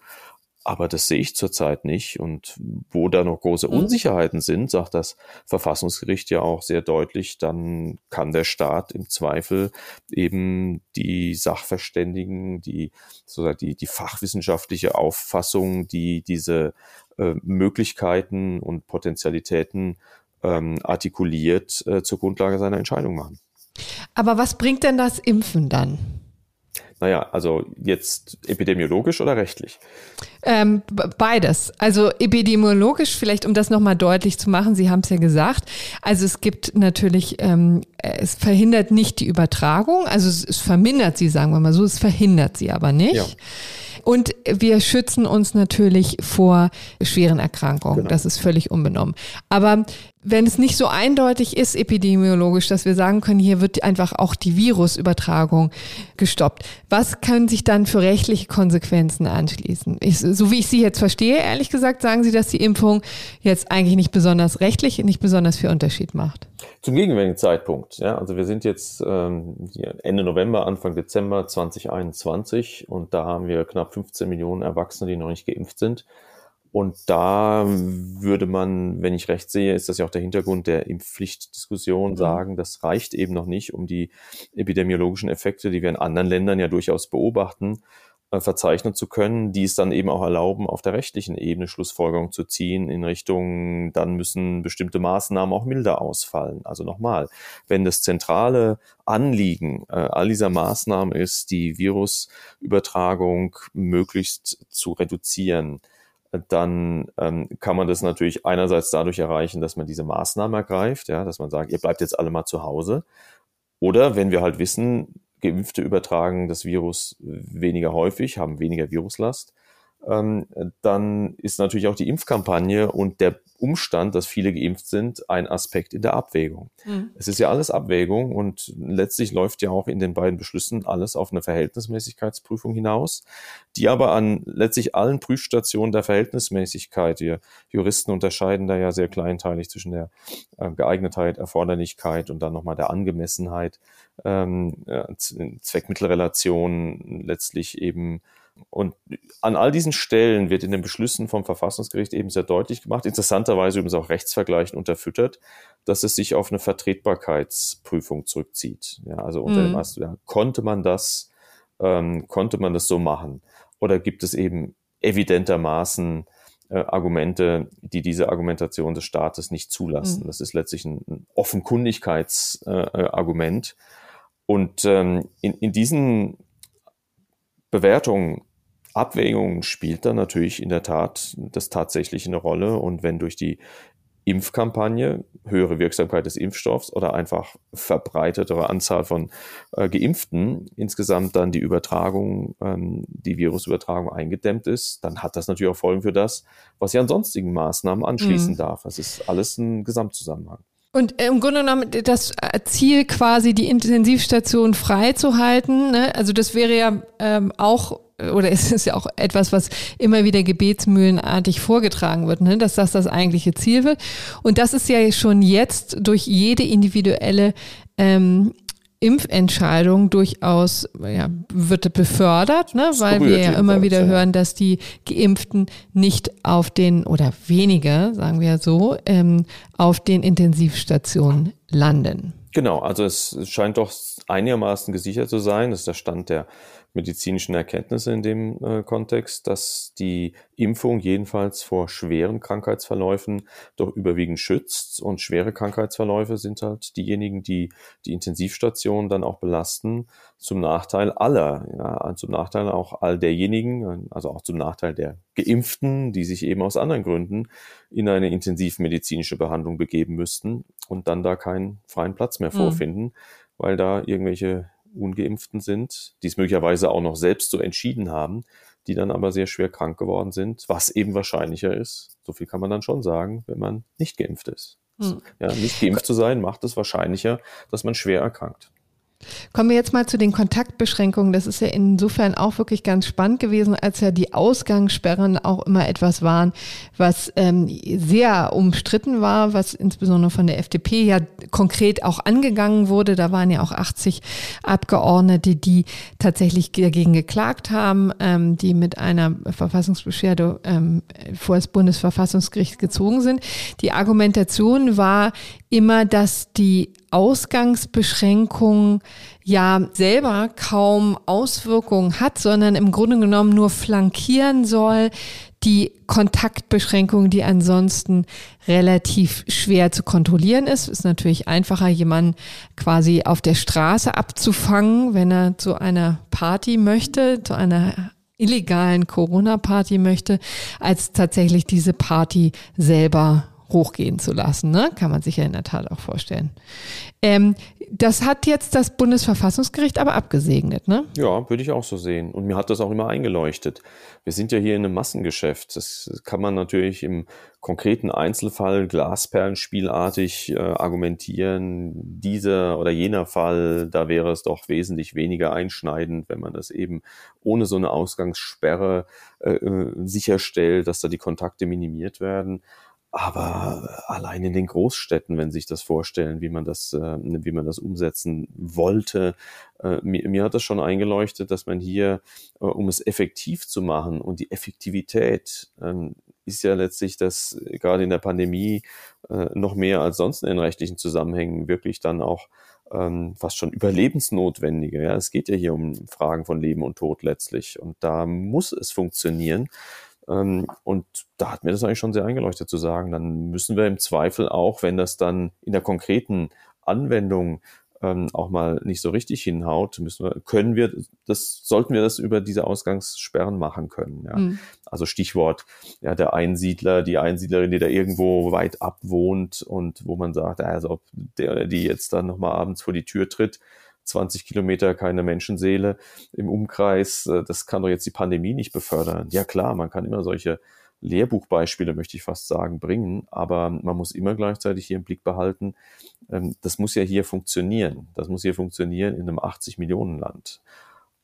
Aber das sehe ich zurzeit nicht. Und wo da noch große mhm. Unsicherheiten sind, sagt das Verfassungsgericht ja auch sehr deutlich, dann kann der Staat im Zweifel eben die Sachverständigen, die sozusagen die, die fachwissenschaftliche Auffassung, die diese äh, Möglichkeiten und Potentialitäten ähm, artikuliert, äh, zur Grundlage seiner Entscheidung machen. Aber was bringt denn das Impfen dann? Naja, also jetzt epidemiologisch oder rechtlich? Ähm, beides. Also epidemiologisch, vielleicht um das nochmal deutlich zu machen, Sie haben es ja gesagt. Also es gibt natürlich, ähm, es verhindert nicht die Übertragung, also es, es, vermindert sie, sagen wir mal so, es verhindert sie aber nicht. Ja. Und wir schützen uns natürlich vor schweren Erkrankungen. Genau. Das ist völlig unbenommen. Aber wenn es nicht so eindeutig ist epidemiologisch, dass wir sagen können, hier wird einfach auch die Virusübertragung gestoppt, was können sich dann für rechtliche Konsequenzen anschließen? Ich, so wie ich Sie jetzt verstehe, ehrlich gesagt, sagen Sie, dass die Impfung jetzt eigentlich nicht besonders rechtlich, nicht besonders viel Unterschied macht. Zum gegenwärtigen Zeitpunkt, ja, also wir sind jetzt ähm, Ende November, Anfang Dezember 2021 und da haben wir knapp 15 Millionen Erwachsene, die noch nicht geimpft sind. Und da würde man, wenn ich recht sehe, ist das ja auch der Hintergrund der Impfpflichtdiskussion, mhm. sagen, das reicht eben noch nicht, um die epidemiologischen Effekte, die wir in anderen Ländern ja durchaus beobachten, äh, verzeichnen zu können, die es dann eben auch erlauben, auf der rechtlichen Ebene Schlussfolgerungen zu ziehen in Richtung, dann müssen bestimmte Maßnahmen auch milder ausfallen. Also nochmal, wenn das zentrale Anliegen äh, all dieser Maßnahmen ist, die Virusübertragung möglichst zu reduzieren, dann ähm, kann man das natürlich einerseits dadurch erreichen, dass man diese Maßnahmen ergreift, ja, dass man sagt, ihr bleibt jetzt alle mal zu Hause. Oder wenn wir halt wissen, Geimpfte übertragen das Virus weniger häufig, haben weniger Viruslast, dann ist natürlich auch die Impfkampagne und der Umstand, dass viele geimpft sind, ein Aspekt in der Abwägung. Mhm. Es ist ja alles Abwägung und letztlich läuft ja auch in den beiden Beschlüssen alles auf eine Verhältnismäßigkeitsprüfung hinaus, die aber an letztlich allen Prüfstationen der Verhältnismäßigkeit, wir Juristen unterscheiden da ja sehr kleinteilig zwischen der äh, Geeignetheit, Erforderlichkeit und dann nochmal der Angemessenheit, ähm, äh, Zweckmittelrelation letztlich eben und an all diesen Stellen wird in den Beschlüssen vom Verfassungsgericht eben sehr deutlich gemacht, interessanterweise übrigens auch rechtsvergleichend unterfüttert, dass es sich auf eine Vertretbarkeitsprüfung zurückzieht. Ja, also unter mhm. dem Aspekt, ja, konnte man das, ähm, konnte man das so machen? Oder gibt es eben evidentermaßen äh, Argumente, die diese Argumentation des Staates nicht zulassen? Mhm. Das ist letztlich ein, ein Offenkundigkeitsargument. Äh, Und ähm, in, in diesen Bewertungen, Abwägungen spielt dann natürlich in der Tat das tatsächlich eine Rolle. Und wenn durch die Impfkampagne, höhere Wirksamkeit des Impfstoffs oder einfach verbreitetere Anzahl von äh, Geimpften insgesamt dann die Übertragung, ähm, die Virusübertragung eingedämmt ist, dann hat das natürlich auch Folgen für das, was sie an sonstigen Maßnahmen anschließen mhm. darf. Das ist alles ein Gesamtzusammenhang. Und im Grunde genommen das Ziel quasi die Intensivstation freizuhalten, ne? also das wäre ja ähm, auch oder es ist ja auch etwas, was immer wieder gebetsmühlenartig vorgetragen wird, ne? dass das das eigentliche Ziel wird. Und das ist ja schon jetzt durch jede individuelle ähm, Impfentscheidung durchaus ja, wird befördert, ne? weil wir ja immer wieder hören, dass die Geimpften nicht auf den oder wenige, sagen wir so, ähm, auf den Intensivstationen landen. Genau, also es scheint doch einigermaßen gesichert zu sein. Das ist der Stand der medizinischen Erkenntnisse in dem äh, Kontext, dass die Impfung jedenfalls vor schweren Krankheitsverläufen doch überwiegend schützt. Und schwere Krankheitsverläufe sind halt diejenigen, die die Intensivstation dann auch belasten, zum Nachteil aller, ja, zum Nachteil auch all derjenigen, also auch zum Nachteil der Geimpften, die sich eben aus anderen Gründen in eine intensivmedizinische Behandlung begeben müssten und dann da keinen freien Platz mehr mhm. vorfinden, mhm. weil da irgendwelche Ungeimpften sind, die es möglicherweise auch noch selbst so entschieden haben, die dann aber sehr schwer krank geworden sind, was eben wahrscheinlicher ist. So viel kann man dann schon sagen, wenn man nicht geimpft ist. Hm. Ja, nicht geimpft zu sein macht es wahrscheinlicher, dass man schwer erkrankt. Kommen wir jetzt mal zu den Kontaktbeschränkungen. Das ist ja insofern auch wirklich ganz spannend gewesen, als ja die Ausgangssperren auch immer etwas waren, was ähm, sehr umstritten war, was insbesondere von der FDP ja konkret auch angegangen wurde. Da waren ja auch 80 Abgeordnete, die tatsächlich dagegen geklagt haben, ähm, die mit einer Verfassungsbeschwerde ähm, vor das Bundesverfassungsgericht gezogen sind. Die Argumentation war immer, dass die Ausgangsbeschränkung ja selber kaum Auswirkungen hat, sondern im Grunde genommen nur flankieren soll die Kontaktbeschränkung, die ansonsten relativ schwer zu kontrollieren ist. Ist natürlich einfacher, jemanden quasi auf der Straße abzufangen, wenn er zu einer Party möchte, zu einer illegalen Corona-Party möchte, als tatsächlich diese Party selber hochgehen zu lassen. Ne? Kann man sich ja in der Tat auch vorstellen. Ähm, das hat jetzt das Bundesverfassungsgericht aber abgesegnet, ne? Ja, würde ich auch so sehen. Und mir hat das auch immer eingeleuchtet. Wir sind ja hier in einem Massengeschäft. Das kann man natürlich im konkreten Einzelfall glasperlenspielartig äh, argumentieren. Dieser oder jener Fall, da wäre es doch wesentlich weniger einschneidend, wenn man das eben ohne so eine Ausgangssperre äh, äh sicherstellt, dass da die Kontakte minimiert werden. Aber allein in den Großstädten, wenn Sie sich das vorstellen, wie man das, äh, wie man das umsetzen wollte, äh, mir, mir hat das schon eingeleuchtet, dass man hier, äh, um es effektiv zu machen und die Effektivität ähm, ist ja letztlich das gerade in der Pandemie noch mehr als sonst in rechtlichen Zusammenhängen wirklich dann auch ähm, fast schon überlebensnotwendige. Ja, es geht ja hier um Fragen von Leben und Tod letztlich und da muss es funktionieren. Ähm, und da hat mir das eigentlich schon sehr eingeleuchtet zu sagen, dann müssen wir im Zweifel auch, wenn das dann in der konkreten Anwendung ähm, auch mal nicht so richtig hinhaut, müssen wir, können wir, das, sollten wir das über diese Ausgangssperren machen können. Ja. Mhm. Also Stichwort, ja, der Einsiedler, die Einsiedlerin, die da irgendwo weit ab wohnt und wo man sagt, also ob der oder die jetzt dann nochmal abends vor die Tür tritt, 20 Kilometer keine Menschenseele im Umkreis, äh, das kann doch jetzt die Pandemie nicht befördern. Ja klar, man kann immer solche Lehrbuchbeispiele, möchte ich fast sagen, bringen, aber man muss immer gleichzeitig hier im Blick behalten, ähm, das muss ja hier funktionieren. Das muss hier funktionieren in einem 80 Millionen Land.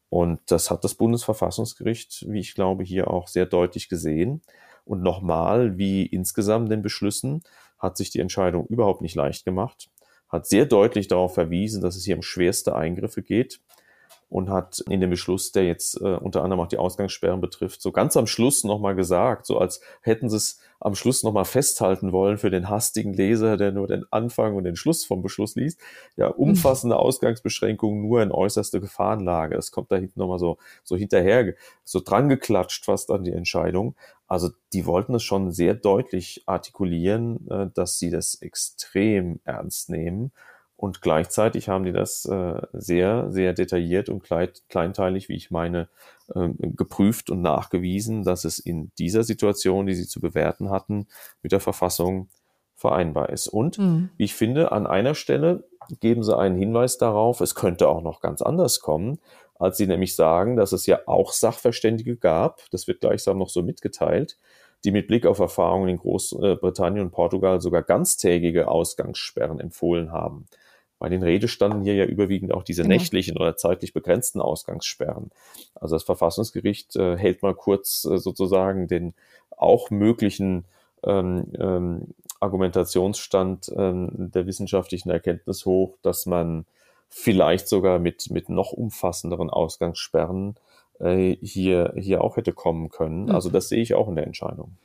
Und das hat das Bundesverfassungsgericht, wie ich glaube, hier auch sehr deutlich gesehen. Und nochmal, wie insgesamt den Beschlüssen, hat sich die Entscheidung überhaupt nicht leicht gemacht hat sehr deutlich darauf verwiesen, dass es hier um schwerste Eingriffe geht und hat in dem Beschluss, der jetzt äh, unter anderem auch die Ausgangssperren betrifft, so ganz am Schluss nochmal gesagt, so als hätten sie es am Schluss nochmal festhalten wollen für den hastigen Leser, der nur den Anfang und den Schluss vom Beschluss liest. Ja, umfassende Ausgangsbeschränkungen nur in äußerste Gefahrenlage. Es kommt da hinten nochmal so, so hinterher, so dran geklatscht fast an die Entscheidung. Also die wollten es schon sehr deutlich artikulieren, äh, dass sie das extrem ernst nehmen Und gleichzeitig haben die das äh, sehr, sehr detailliert und kleinteilig, wie ich meine, äh, geprüft und nachgewiesen, dass es in dieser Situation, die sie zu bewerten hatten, mit der Verfassung vereinbar ist. Und mhm. wie ich finde, an einer Stelle geben sie einen Hinweis darauf, es könnte auch noch ganz anders kommen, als sie nämlich sagen, dass es ja auch Sachverständige gab, das wird gleichsam noch so mitgeteilt, die mit Blick auf Erfahrungen in Großbritannien und Portugal sogar ganztägige Ausgangssperren empfohlen haben. Bei den Rede standen hier ja überwiegend auch diese genau. nächtlichen oder zeitlich begrenzten Ausgangssperren. Also das Verfassungsgericht äh, hält mal kurz äh, sozusagen den auch möglichen ähm, ähm, Argumentationsstand ähm, der wissenschaftlichen Erkenntnis hoch, dass man vielleicht sogar mit, mit noch umfassenderen Ausgangssperren äh, hier, hier auch hätte kommen können. Also mhm. das sehe ich auch in der Entscheidung.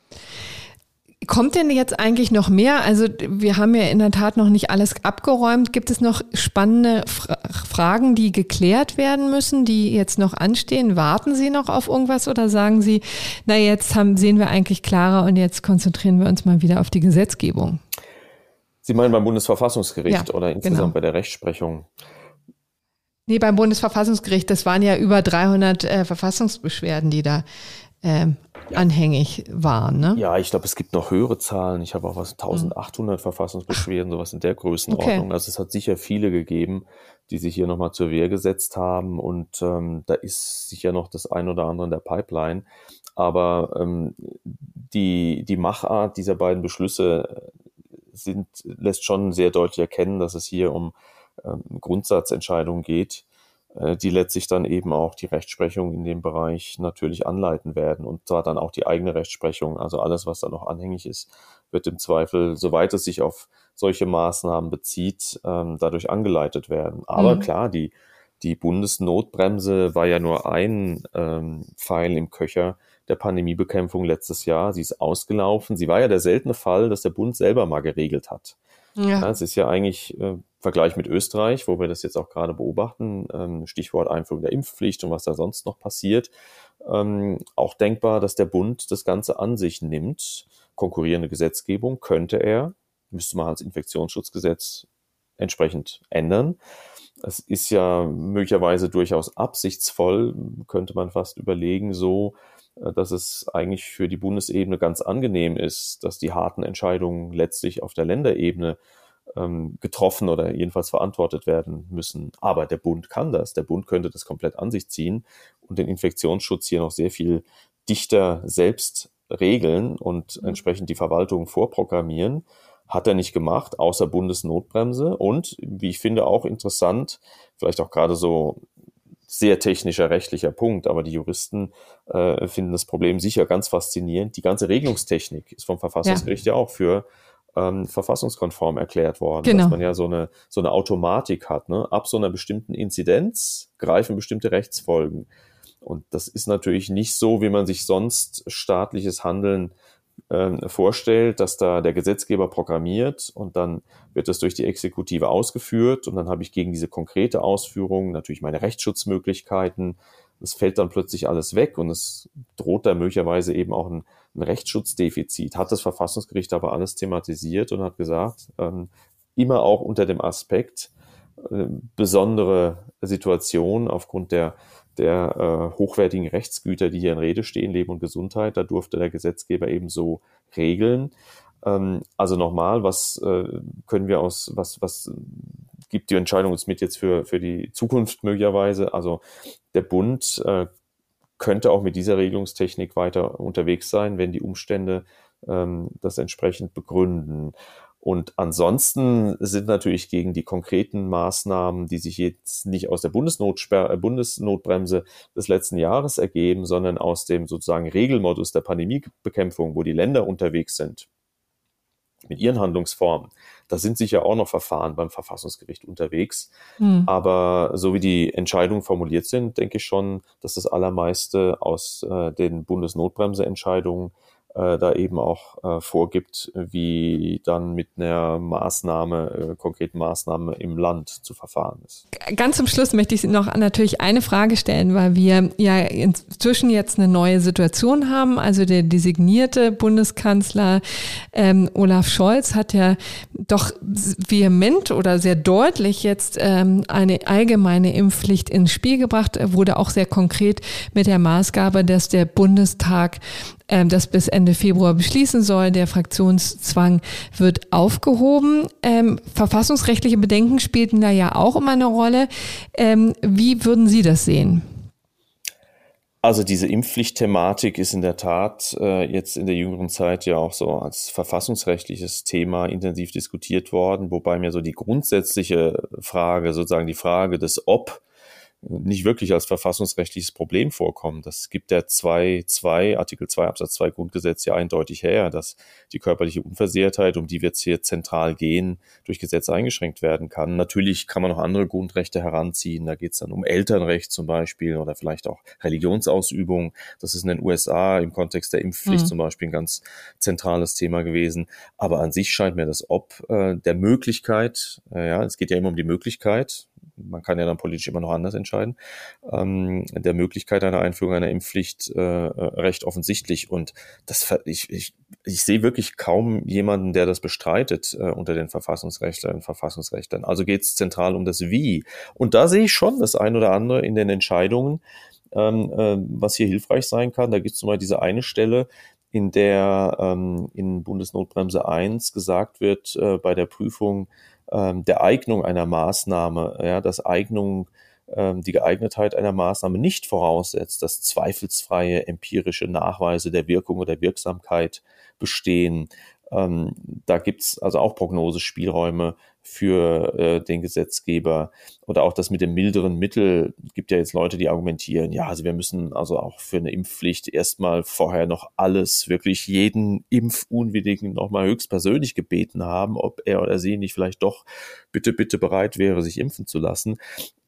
Kommt denn jetzt eigentlich noch mehr? Also wir haben ja in der Tat noch nicht alles abgeräumt. Gibt es noch spannende Fra Fragen, die geklärt werden müssen, die jetzt noch anstehen? Warten Sie noch auf irgendwas oder sagen Sie, na jetzt haben, sehen wir eigentlich klarer und jetzt konzentrieren wir uns mal wieder auf die Gesetzgebung? Sie meinen beim Bundesverfassungsgericht ja, oder insgesamt genau. bei der Rechtsprechung? Nee, beim Bundesverfassungsgericht, das waren ja über 300 äh, Verfassungsbeschwerden, die da ähm, ja. anhängig waren. Ne? Ja, ich glaube, es gibt noch höhere Zahlen. Ich habe auch was 1800 mhm. Verfassungsbeschwerden, sowas in der Größenordnung. Okay. Also es hat sicher viele gegeben, die sich hier nochmal zur Wehr gesetzt haben. Und ähm, da ist sicher noch das ein oder andere in der Pipeline. Aber ähm, die, die Machart dieser beiden Beschlüsse sind, lässt schon sehr deutlich erkennen, dass es hier um ähm, Grundsatzentscheidungen geht die letztlich dann eben auch die Rechtsprechung in dem Bereich natürlich anleiten werden und zwar dann auch die eigene Rechtsprechung, also alles, was da noch anhängig ist, wird im Zweifel, soweit es sich auf solche Maßnahmen bezieht, ähm, dadurch angeleitet werden. Aber mhm. klar, die, die Bundesnotbremse war ja nur ein ähm, Pfeil im Köcher der Pandemiebekämpfung letztes Jahr. Sie ist ausgelaufen. Sie war ja der seltene Fall, dass der Bund selber mal geregelt hat. Ja. ja es ist ja eigentlich äh, Vergleich mit Österreich, wo wir das jetzt auch gerade beobachten, ähm, Stichwort Einführung der Impfpflicht und was da sonst noch passiert, ähm, auch denkbar, dass der Bund das Ganze an sich nimmt. Konkurrierende Gesetzgebung könnte er, müsste man als Infektionsschutzgesetz entsprechend ändern. Es ist ja möglicherweise durchaus absichtsvoll, könnte man fast überlegen, so, dass es eigentlich für die Bundesebene ganz angenehm ist, dass die harten Entscheidungen letztlich auf der Länderebene ähm, getroffen oder jedenfalls verantwortet werden müssen. Aber der Bund kann das. Der Bund könnte das komplett an sich ziehen und den Infektionsschutz hier noch sehr viel dichter selbst regeln und mhm. entsprechend die Verwaltung vorprogrammieren. Hat er nicht gemacht, außer Bundesnotbremse. Und wie ich finde, auch interessant, vielleicht auch gerade so sehr technischer rechtlicher Punkt, aber die Juristen äh, finden das Problem sicher ganz faszinierend. Die ganze Regelungstechnik ist vom Verfassungsgericht ja, ja auch für ähm, verfassungskonform erklärt worden, genau. dass man ja so eine, so eine Automatik hat. Ne? Ab so einer bestimmten Inzidenz greifen bestimmte Rechtsfolgen. Und das ist natürlich nicht so, wie man sich sonst staatliches Handeln äh, vorstellt, dass da der Gesetzgeber programmiert und dann wird das durch die Exekutive ausgeführt und dann habe ich gegen diese konkrete Ausführung natürlich meine Rechtsschutzmöglichkeiten. Das fällt dann plötzlich alles weg und es droht da möglicherweise eben auch ein ein Rechtsschutzdefizit, hat das Verfassungsgericht aber alles thematisiert und hat gesagt, ähm, immer auch unter dem Aspekt äh, besondere Situation aufgrund der, der äh, hochwertigen Rechtsgüter, die hier in Rede stehen, Leben und Gesundheit, da durfte der Gesetzgeber eben so regeln. Ähm, also nochmal, was äh, können wir aus, was, was gibt die Entscheidung uns mit jetzt für, für die Zukunft möglicherweise? Also der Bund äh, könnte auch mit dieser Regelungstechnik weiter unterwegs sein, wenn die Umstände ähm, das entsprechend begründen. Und ansonsten sind natürlich gegen die konkreten Maßnahmen, die sich jetzt nicht aus der äh, Bundesnotbremse des letzten Jahres ergeben, sondern aus dem sozusagen Regelmodus der Pandemiebekämpfung, wo die Länder unterwegs sind, mit ihren Handlungsformen. Da sind sicher auch noch Verfahren beim Verfassungsgericht unterwegs. Mhm. Aber so wie die Entscheidungen formuliert sind, denke ich schon, dass das Allermeiste aus äh, den Bundesnotbremseentscheidungen äh, da eben auch äh, vorgibt, wie dann mit einer Maßnahme, äh, konkreten Maßnahme im Land zu verfahren ist. Ganz zum Schluss möchte ich noch natürlich eine Frage stellen, weil wir ja inzwischen jetzt eine neue Situation haben. Also der designierte Bundeskanzler ähm, Olaf Scholz hat ja doch vehement oder sehr deutlich jetzt ähm, eine allgemeine Impfpflicht ins Spiel gebracht. Wurde auch sehr konkret mit der Maßgabe, dass der Bundestag ähm, das bis Ende Februar beschließen soll. Der Fraktionszwang wird aufgehoben. Ähm, verfassungsrechtliche Bedenken spielten da ja auch immer eine Rolle. Ähm, wie würden Sie das sehen? Also diese Impfpflicht-Thematik ist in der Tat äh, jetzt in der jüngeren Zeit ja auch so als verfassungsrechtliches Thema intensiv diskutiert worden, wobei mir so die grundsätzliche Frage, sozusagen die Frage des Ob nicht wirklich als verfassungsrechtliches Problem vorkommen. Das gibt der 2, 2, Artikel 2 Absatz 2 Grundgesetz ja eindeutig her, dass die körperliche Unversehrtheit, um die wir jetzt hier zentral gehen, durch Gesetz eingeschränkt werden kann. Natürlich kann man noch andere Grundrechte heranziehen. Da geht es dann um Elternrecht zum Beispiel oder vielleicht auch Religionsausübung. Das ist in den USA im Kontext der Impfpflicht mhm. zum Beispiel ein ganz zentrales Thema gewesen. Aber an sich scheint mir das Ob äh, der Möglichkeit, äh, ja, es geht ja immer um die Möglichkeit, man kann ja dann politisch immer noch anders entscheiden, ähm, der Möglichkeit einer Einführung einer Impfpflicht äh, äh, recht offensichtlich. Und das ich, ich, ich sehe wirklich kaum jemanden, der das bestreitet äh, unter den Verfassungsrechtlern und Verfassungsrechtlern. Also geht es zentral um das Wie. Und da sehe ich schon das ein oder andere in den Entscheidungen, ähm, äh, was hier hilfreich sein kann. Da gibt es zum Beispiel diese eine Stelle, in der ähm, in Bundesnotbremse 1 gesagt wird, äh, bei der Prüfung ähm, der Eignung einer Maßnahme, ja, dass Eignung ähm, die Geeignetheit einer Maßnahme nicht voraussetzt, dass zweifelsfreie empirische Nachweise der Wirkung oder Wirksamkeit bestehen. Ähm, da gibt's also auch Prognosespielräume für äh, den Gesetzgeber oder auch das mit dem milderen Mittel. gibt ja jetzt Leute, die argumentieren, ja, also wir müssen also auch für eine Impfpflicht erstmal vorher noch alles, wirklich jeden Impfunwilligen nochmal höchstpersönlich gebeten haben, ob er oder sie nicht vielleicht doch bitte, bitte bereit wäre, sich impfen zu lassen.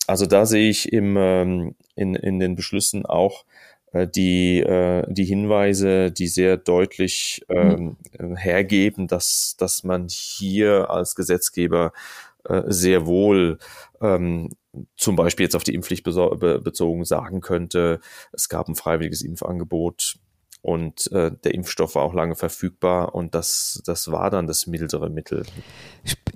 Also da sehe ich im, ähm, in, in den Beschlüssen auch die, äh, die Hinweise, die sehr deutlich mhm. ähm, hergeben, dass, dass man hier als Gesetzgeber äh, sehr wohl ähm, zum Beispiel jetzt auf die Impfpflicht bezogen sagen könnte, es gab ein freiwilliges Impfangebot und äh, der Impfstoff war auch lange verfügbar und das, das war dann das mildere Mittel.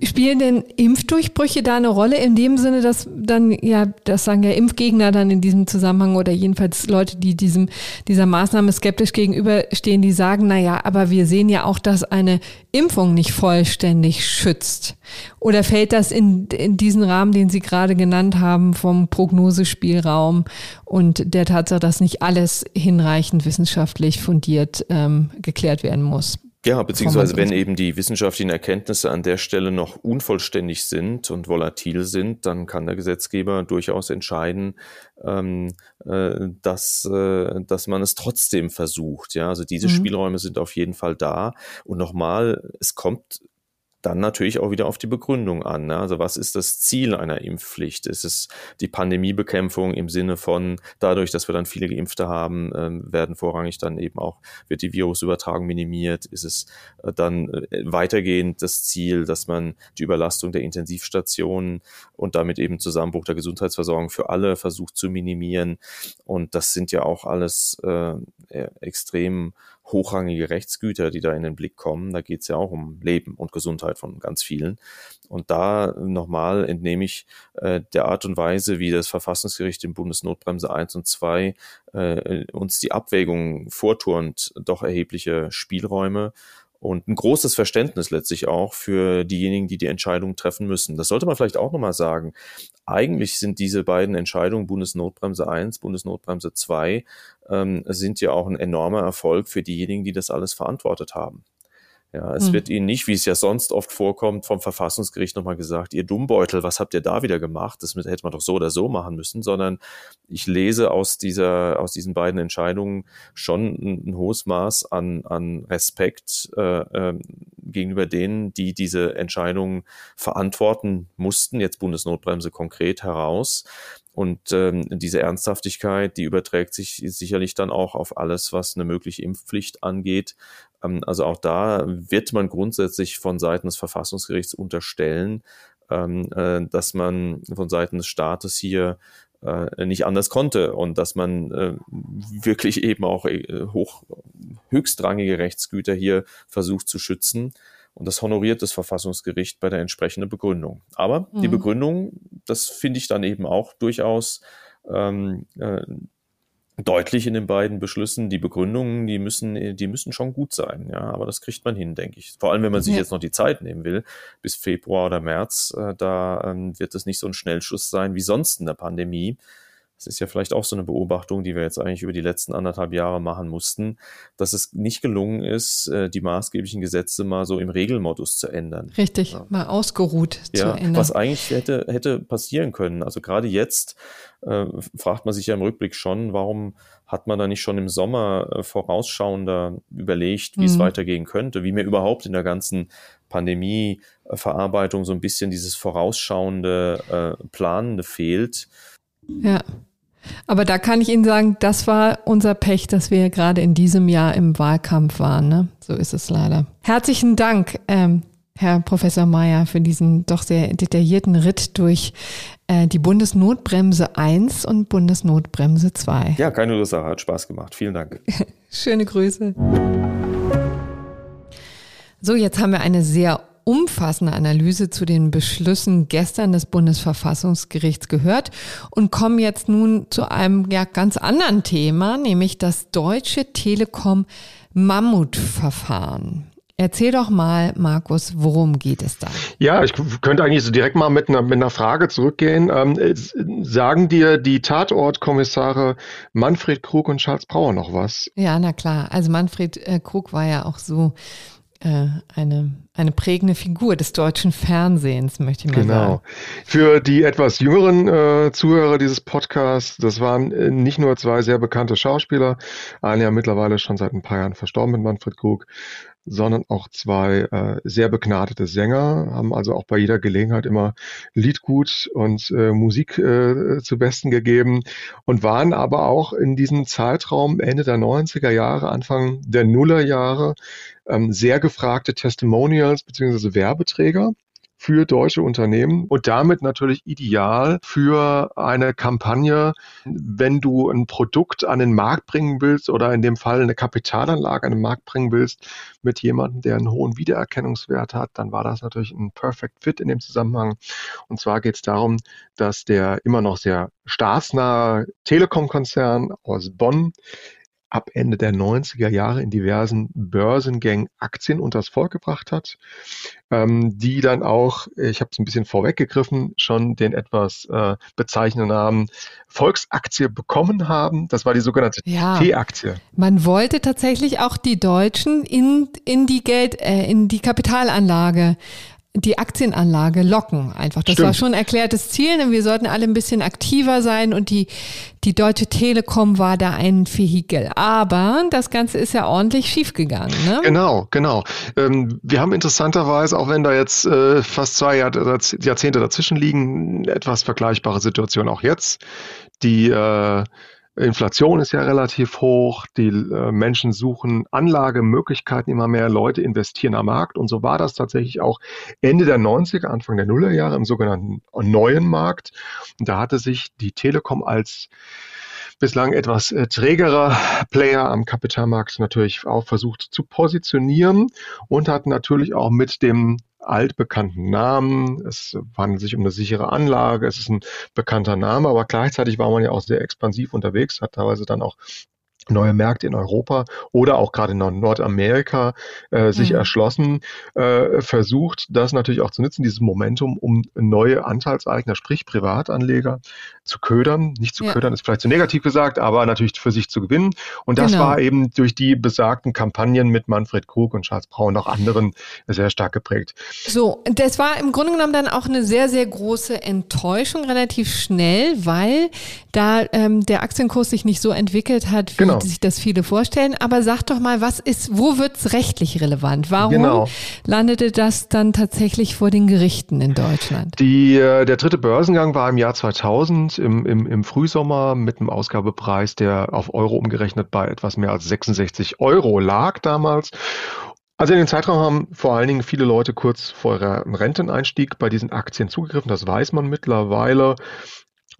Spielen denn Impfdurchbrüche da eine Rolle in dem Sinne, dass dann, ja, das sagen ja Impfgegner dann in diesem Zusammenhang oder jedenfalls Leute, die diesem, dieser Maßnahme skeptisch gegenüberstehen, die sagen, na ja, aber wir sehen ja auch, dass eine Impfung nicht vollständig schützt. Oder fällt das in, in diesen Rahmen, den Sie gerade genannt haben, vom Prognosespielraum und der Tatsache, dass nicht alles hinreichend wissenschaftlich fundiert ähm, geklärt werden muss? Ja, beziehungsweise wenn eben die wissenschaftlichen Erkenntnisse an der Stelle noch unvollständig sind und volatil sind, dann kann der Gesetzgeber durchaus entscheiden, ähm, äh, dass, äh, dass man es trotzdem versucht. Ja, also diese mhm. Spielräume sind auf jeden Fall da. Und nochmal, es kommt dann natürlich auch wieder auf die Begründung an. Ne? Also was ist das Ziel einer Impfpflicht? Ist es die Pandemiebekämpfung im Sinne von dadurch, dass wir dann viele Geimpfte haben, äh, werden vorrangig dann eben auch, wird die Virusübertragung minimiert? Ist es äh, dann äh, weitergehend das Ziel, dass man die Überlastung der Intensivstationen und damit eben Zusammenbruch der Gesundheitsversorgung für alle versucht zu minimieren? Und das sind ja auch alles äh, extrem hochrangige Rechtsgüter, die da in den Blick kommen. Da geht es ja auch um Leben und Gesundheit von ganz vielen. Und da nochmal entnehme ich äh, der Art und Weise, wie das Verfassungsgericht in Bundesnotbremse 1 und 2 äh, uns die Abwägung vorturnt, doch erhebliche Spielräume und ein großes Verständnis letztlich auch für diejenigen, die die Entscheidung treffen müssen. Das sollte man vielleicht auch nochmal sagen. Eigentlich sind diese beiden Entscheidungen, Bundesnotbremse 1, Bundesnotbremse 2, ähm, sind ja auch ein enormer Erfolg für diejenigen, die das alles verantwortet haben. Ja, es hm. wird ihnen nicht, wie es ja sonst oft vorkommt, vom Verfassungsgericht nochmal gesagt, ihr Dummbeutel, was habt ihr da wieder gemacht? Das hätte man doch so oder so machen müssen, sondern ich lese aus dieser, aus diesen beiden Entscheidungen schon ein, ein hohes Maß an, an Respekt äh, äh, gegenüber denen, die diese Entscheidungen verantworten mussten, jetzt Bundesnotbremse konkret heraus Und ähm, diese Ernsthaftigkeit, die überträgt sich sicherlich dann auch auf alles, was eine mögliche Impfpflicht angeht. Ähm, also auch da wird man grundsätzlich von Seiten des Verfassungsgerichts unterstellen, ähm, äh, dass man von Seiten des Staates hier äh, nicht anders konnte und dass man äh, wirklich eben auch äh, hoch, höchstrangige Rechtsgüter hier versucht zu schützen. Und das honoriert das Verfassungsgericht bei der entsprechenden Begründung. Aber mhm. die Begründung, das finde ich dann eben auch durchaus ähm, äh, deutlich in den beiden Beschlüssen. Die Begründungen, die müssen, die müssen schon gut sein. Ja, aber das kriegt man hin, denke ich. Vor allem, wenn man sich ja. jetzt noch die Zeit nehmen will, bis Februar oder März, äh, da ähm, wird es nicht so ein Schnellschuss sein wie sonst in der Pandemie. Das ist ja vielleicht auch so eine Beobachtung, die wir jetzt eigentlich über die letzten anderthalb Jahre machen mussten, dass es nicht gelungen ist, äh, die maßgeblichen Gesetze mal so im Regelmodus zu ändern. Richtig, ja. mal ausgeruht ja, zu ändern. Was eigentlich hätte, hätte passieren können. Also gerade jetzt äh, fragt man sich ja im Rückblick schon, warum hat man da nicht schon im Sommer äh, vorausschauender überlegt, wie mhm. es weitergehen könnte, wie mir überhaupt in der ganzen Pandemie-Verarbeitung so ein bisschen dieses vorausschauende, äh, planende fehlt. Ja. Aber da kann ich Ihnen sagen, das war unser Pech, dass wir gerade in diesem Jahr im Wahlkampf waren. Ne? So ist es leider. Herzlichen Dank, ähm, Herr Professor Mayer, für diesen doch sehr detaillierten Ritt durch äh, die Bundesnotbremse 1 und Bundesnotbremse 2. Ja, keine Ursache, hat Spaß gemacht. Vielen Dank. Schöne Grüße. So, jetzt haben wir eine sehr umfassende Analyse zu den Beschlüssen gestern des Bundesverfassungsgerichts gehört und kommen jetzt nun zu einem ja, ganz anderen Thema, nämlich das Deutsche Telekom Mammutverfahren. Erzähl doch mal, Markus, worum geht es da? Ja, ich könnte eigentlich so direkt mal mit einer, mit einer Frage zurückgehen. Ähm, sagen dir die Tatortkommissare Manfred Krug und Charles Brauer noch was? Ja, na klar. Also Manfred äh, Krug war ja auch so äh, eine, eine prägende Figur des deutschen Fernsehens, möchte ich mal genau. sagen. Genau. Für die etwas jüngeren äh, Zuhörer dieses Podcasts, das waren äh, nicht nur zwei sehr bekannte Schauspieler, einer ja mittlerweile schon seit ein paar Jahren verstorben mit Manfred Krug, sondern auch zwei äh, sehr begnadete Sänger, haben also auch bei jeder Gelegenheit immer Liedgut und äh, Musik äh, zu Besten gegeben und waren aber auch in diesem Zeitraum Ende der 90er Jahre, Anfang der Nullerjahre ähm, sehr gefragte Testimonials beziehungsweise Werbeträger für deutsche Unternehmen und damit natürlich ideal für eine Kampagne, wenn du ein Produkt an den Markt bringen willst oder in dem Fall eine Kapitalanlage an den Markt bringen willst mit jemandem, der einen hohen Wiedererkennungswert hat, dann war das natürlich ein Perfect Fit in dem Zusammenhang. Und zwar geht es darum, dass der immer noch sehr staatsnahe Telekom-Konzern aus Bonn ab Ende der 90er Jahre in diversen Börsengängen Aktien unters Volk gebracht hat, ähm, die dann auch, ich habe es ein bisschen vorweggegriffen, schon den etwas äh, bezeichnenden Namen Volksaktie bekommen haben. Das war die sogenannte ja, T-Aktie. Man wollte tatsächlich auch die Deutschen in, in die Geld, äh, in die Kapitalanlage die Aktienanlage locken einfach. Das Stimmt. war schon ein erklärtes Ziel. Denn wir sollten alle ein bisschen aktiver sein und die, die Deutsche Telekom war da ein Vehikel. Aber das Ganze ist ja ordentlich schiefgegangen. Ne? Genau, genau. Ähm, wir haben interessanterweise, auch wenn da jetzt äh, fast zwei Jahr, Jahrzehnte dazwischen liegen, etwas vergleichbare Situation auch jetzt. Die äh, Inflation ist ja relativ hoch, die äh, Menschen suchen Anlagemöglichkeiten, immer mehr Leute investieren am Markt und so war das tatsächlich auch Ende der 90er, Anfang der Nullerjahre im sogenannten neuen Markt. Und da hatte sich die Telekom als bislang etwas äh, trägerer Player am Kapitalmarkt natürlich auch versucht zu positionieren und hat natürlich auch mit dem altbekannten Namen. Es handelt sich um eine sichere Anlage. Es ist ein bekannter Name, aber gleichzeitig war man ja auch sehr expansiv unterwegs, hat teilweise dann auch neue Märkte in Europa oder auch gerade in Nordamerika äh, sich mhm. erschlossen, äh, versucht, das natürlich auch zu nutzen, dieses Momentum, um neue Anteilseigner, sprich Privatanleger, zu ködern. Nicht zu ja. ködern ist vielleicht zu negativ gesagt, aber natürlich für sich zu gewinnen. Und das genau. war eben durch die besagten Kampagnen mit Manfred Krug und Charles Braun und auch anderen sehr stark geprägt. So, das war im Grunde genommen dann auch eine sehr, sehr große Enttäuschung relativ schnell, weil da ähm, der Aktienkurs sich nicht so entwickelt hat, wie genau sich das viele vorstellen. Aber sag doch mal, was ist, wo wird's rechtlich relevant? Warum genau. landete das dann tatsächlich vor den Gerichten in Deutschland? Die, äh, der dritte Börsengang war im Jahr 2000 im, im, im Frühsommer mit einem Ausgabepreis, der auf Euro umgerechnet bei etwas mehr als 66 Euro lag damals. Also in den Zeitraum haben vor allen Dingen viele Leute kurz vor ihrem Renteneinstieg bei diesen Aktien zugegriffen. Das weiß man mittlerweile.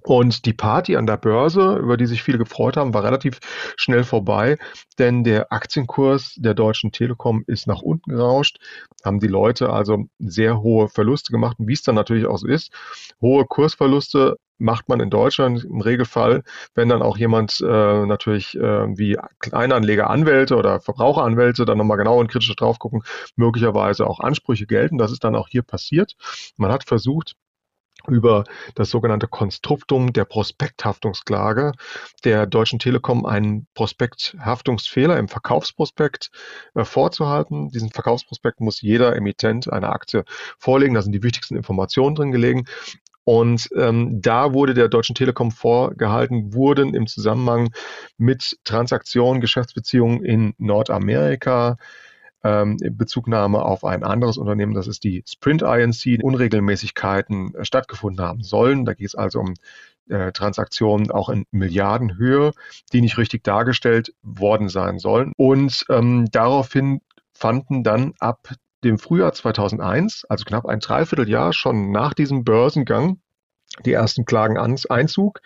Und die Party an der Börse, über die sich viele gefreut haben, war relativ schnell vorbei, denn der Aktienkurs der Deutschen Telekom ist nach unten gerauscht, haben die Leute also sehr hohe Verluste gemacht. Wie es dann natürlich auch so ist, hohe Kursverluste macht man in Deutschland im Regelfall, wenn dann auch jemand äh, natürlich äh, wie Kleinanleger, Anwälte oder Verbraucheranwälte dann nochmal genau und kritisch drauf gucken, möglicherweise auch Ansprüche gelten. Das ist dann auch hier passiert. Man hat versucht, über das sogenannte Konstruktum der Prospekthaftungsklage der Deutschen Telekom einen Prospekthaftungsfehler im Verkaufsprospekt äh, vorzuhalten. Diesen Verkaufsprospekt muss jeder Emittent einer Aktie vorlegen. Da sind die wichtigsten Informationen drin gelegen. Und ähm, da wurde der Deutschen Telekom vorgehalten, wurden im Zusammenhang mit Transaktionen, Geschäftsbeziehungen in Nordamerika, ähm, Bezugnahme auf ein anderes Unternehmen, das ist die Sprint INC, Unregelmäßigkeiten äh, stattgefunden haben sollen. Da geht es also um äh, Transaktionen auch in Milliardenhöhe, die nicht richtig dargestellt worden sein sollen. Und ähm, daraufhin fanden dann ab dem Frühjahr 2001, also knapp ein Dreivierteljahr schon nach diesem Börsengang, die ersten Klagen Einzug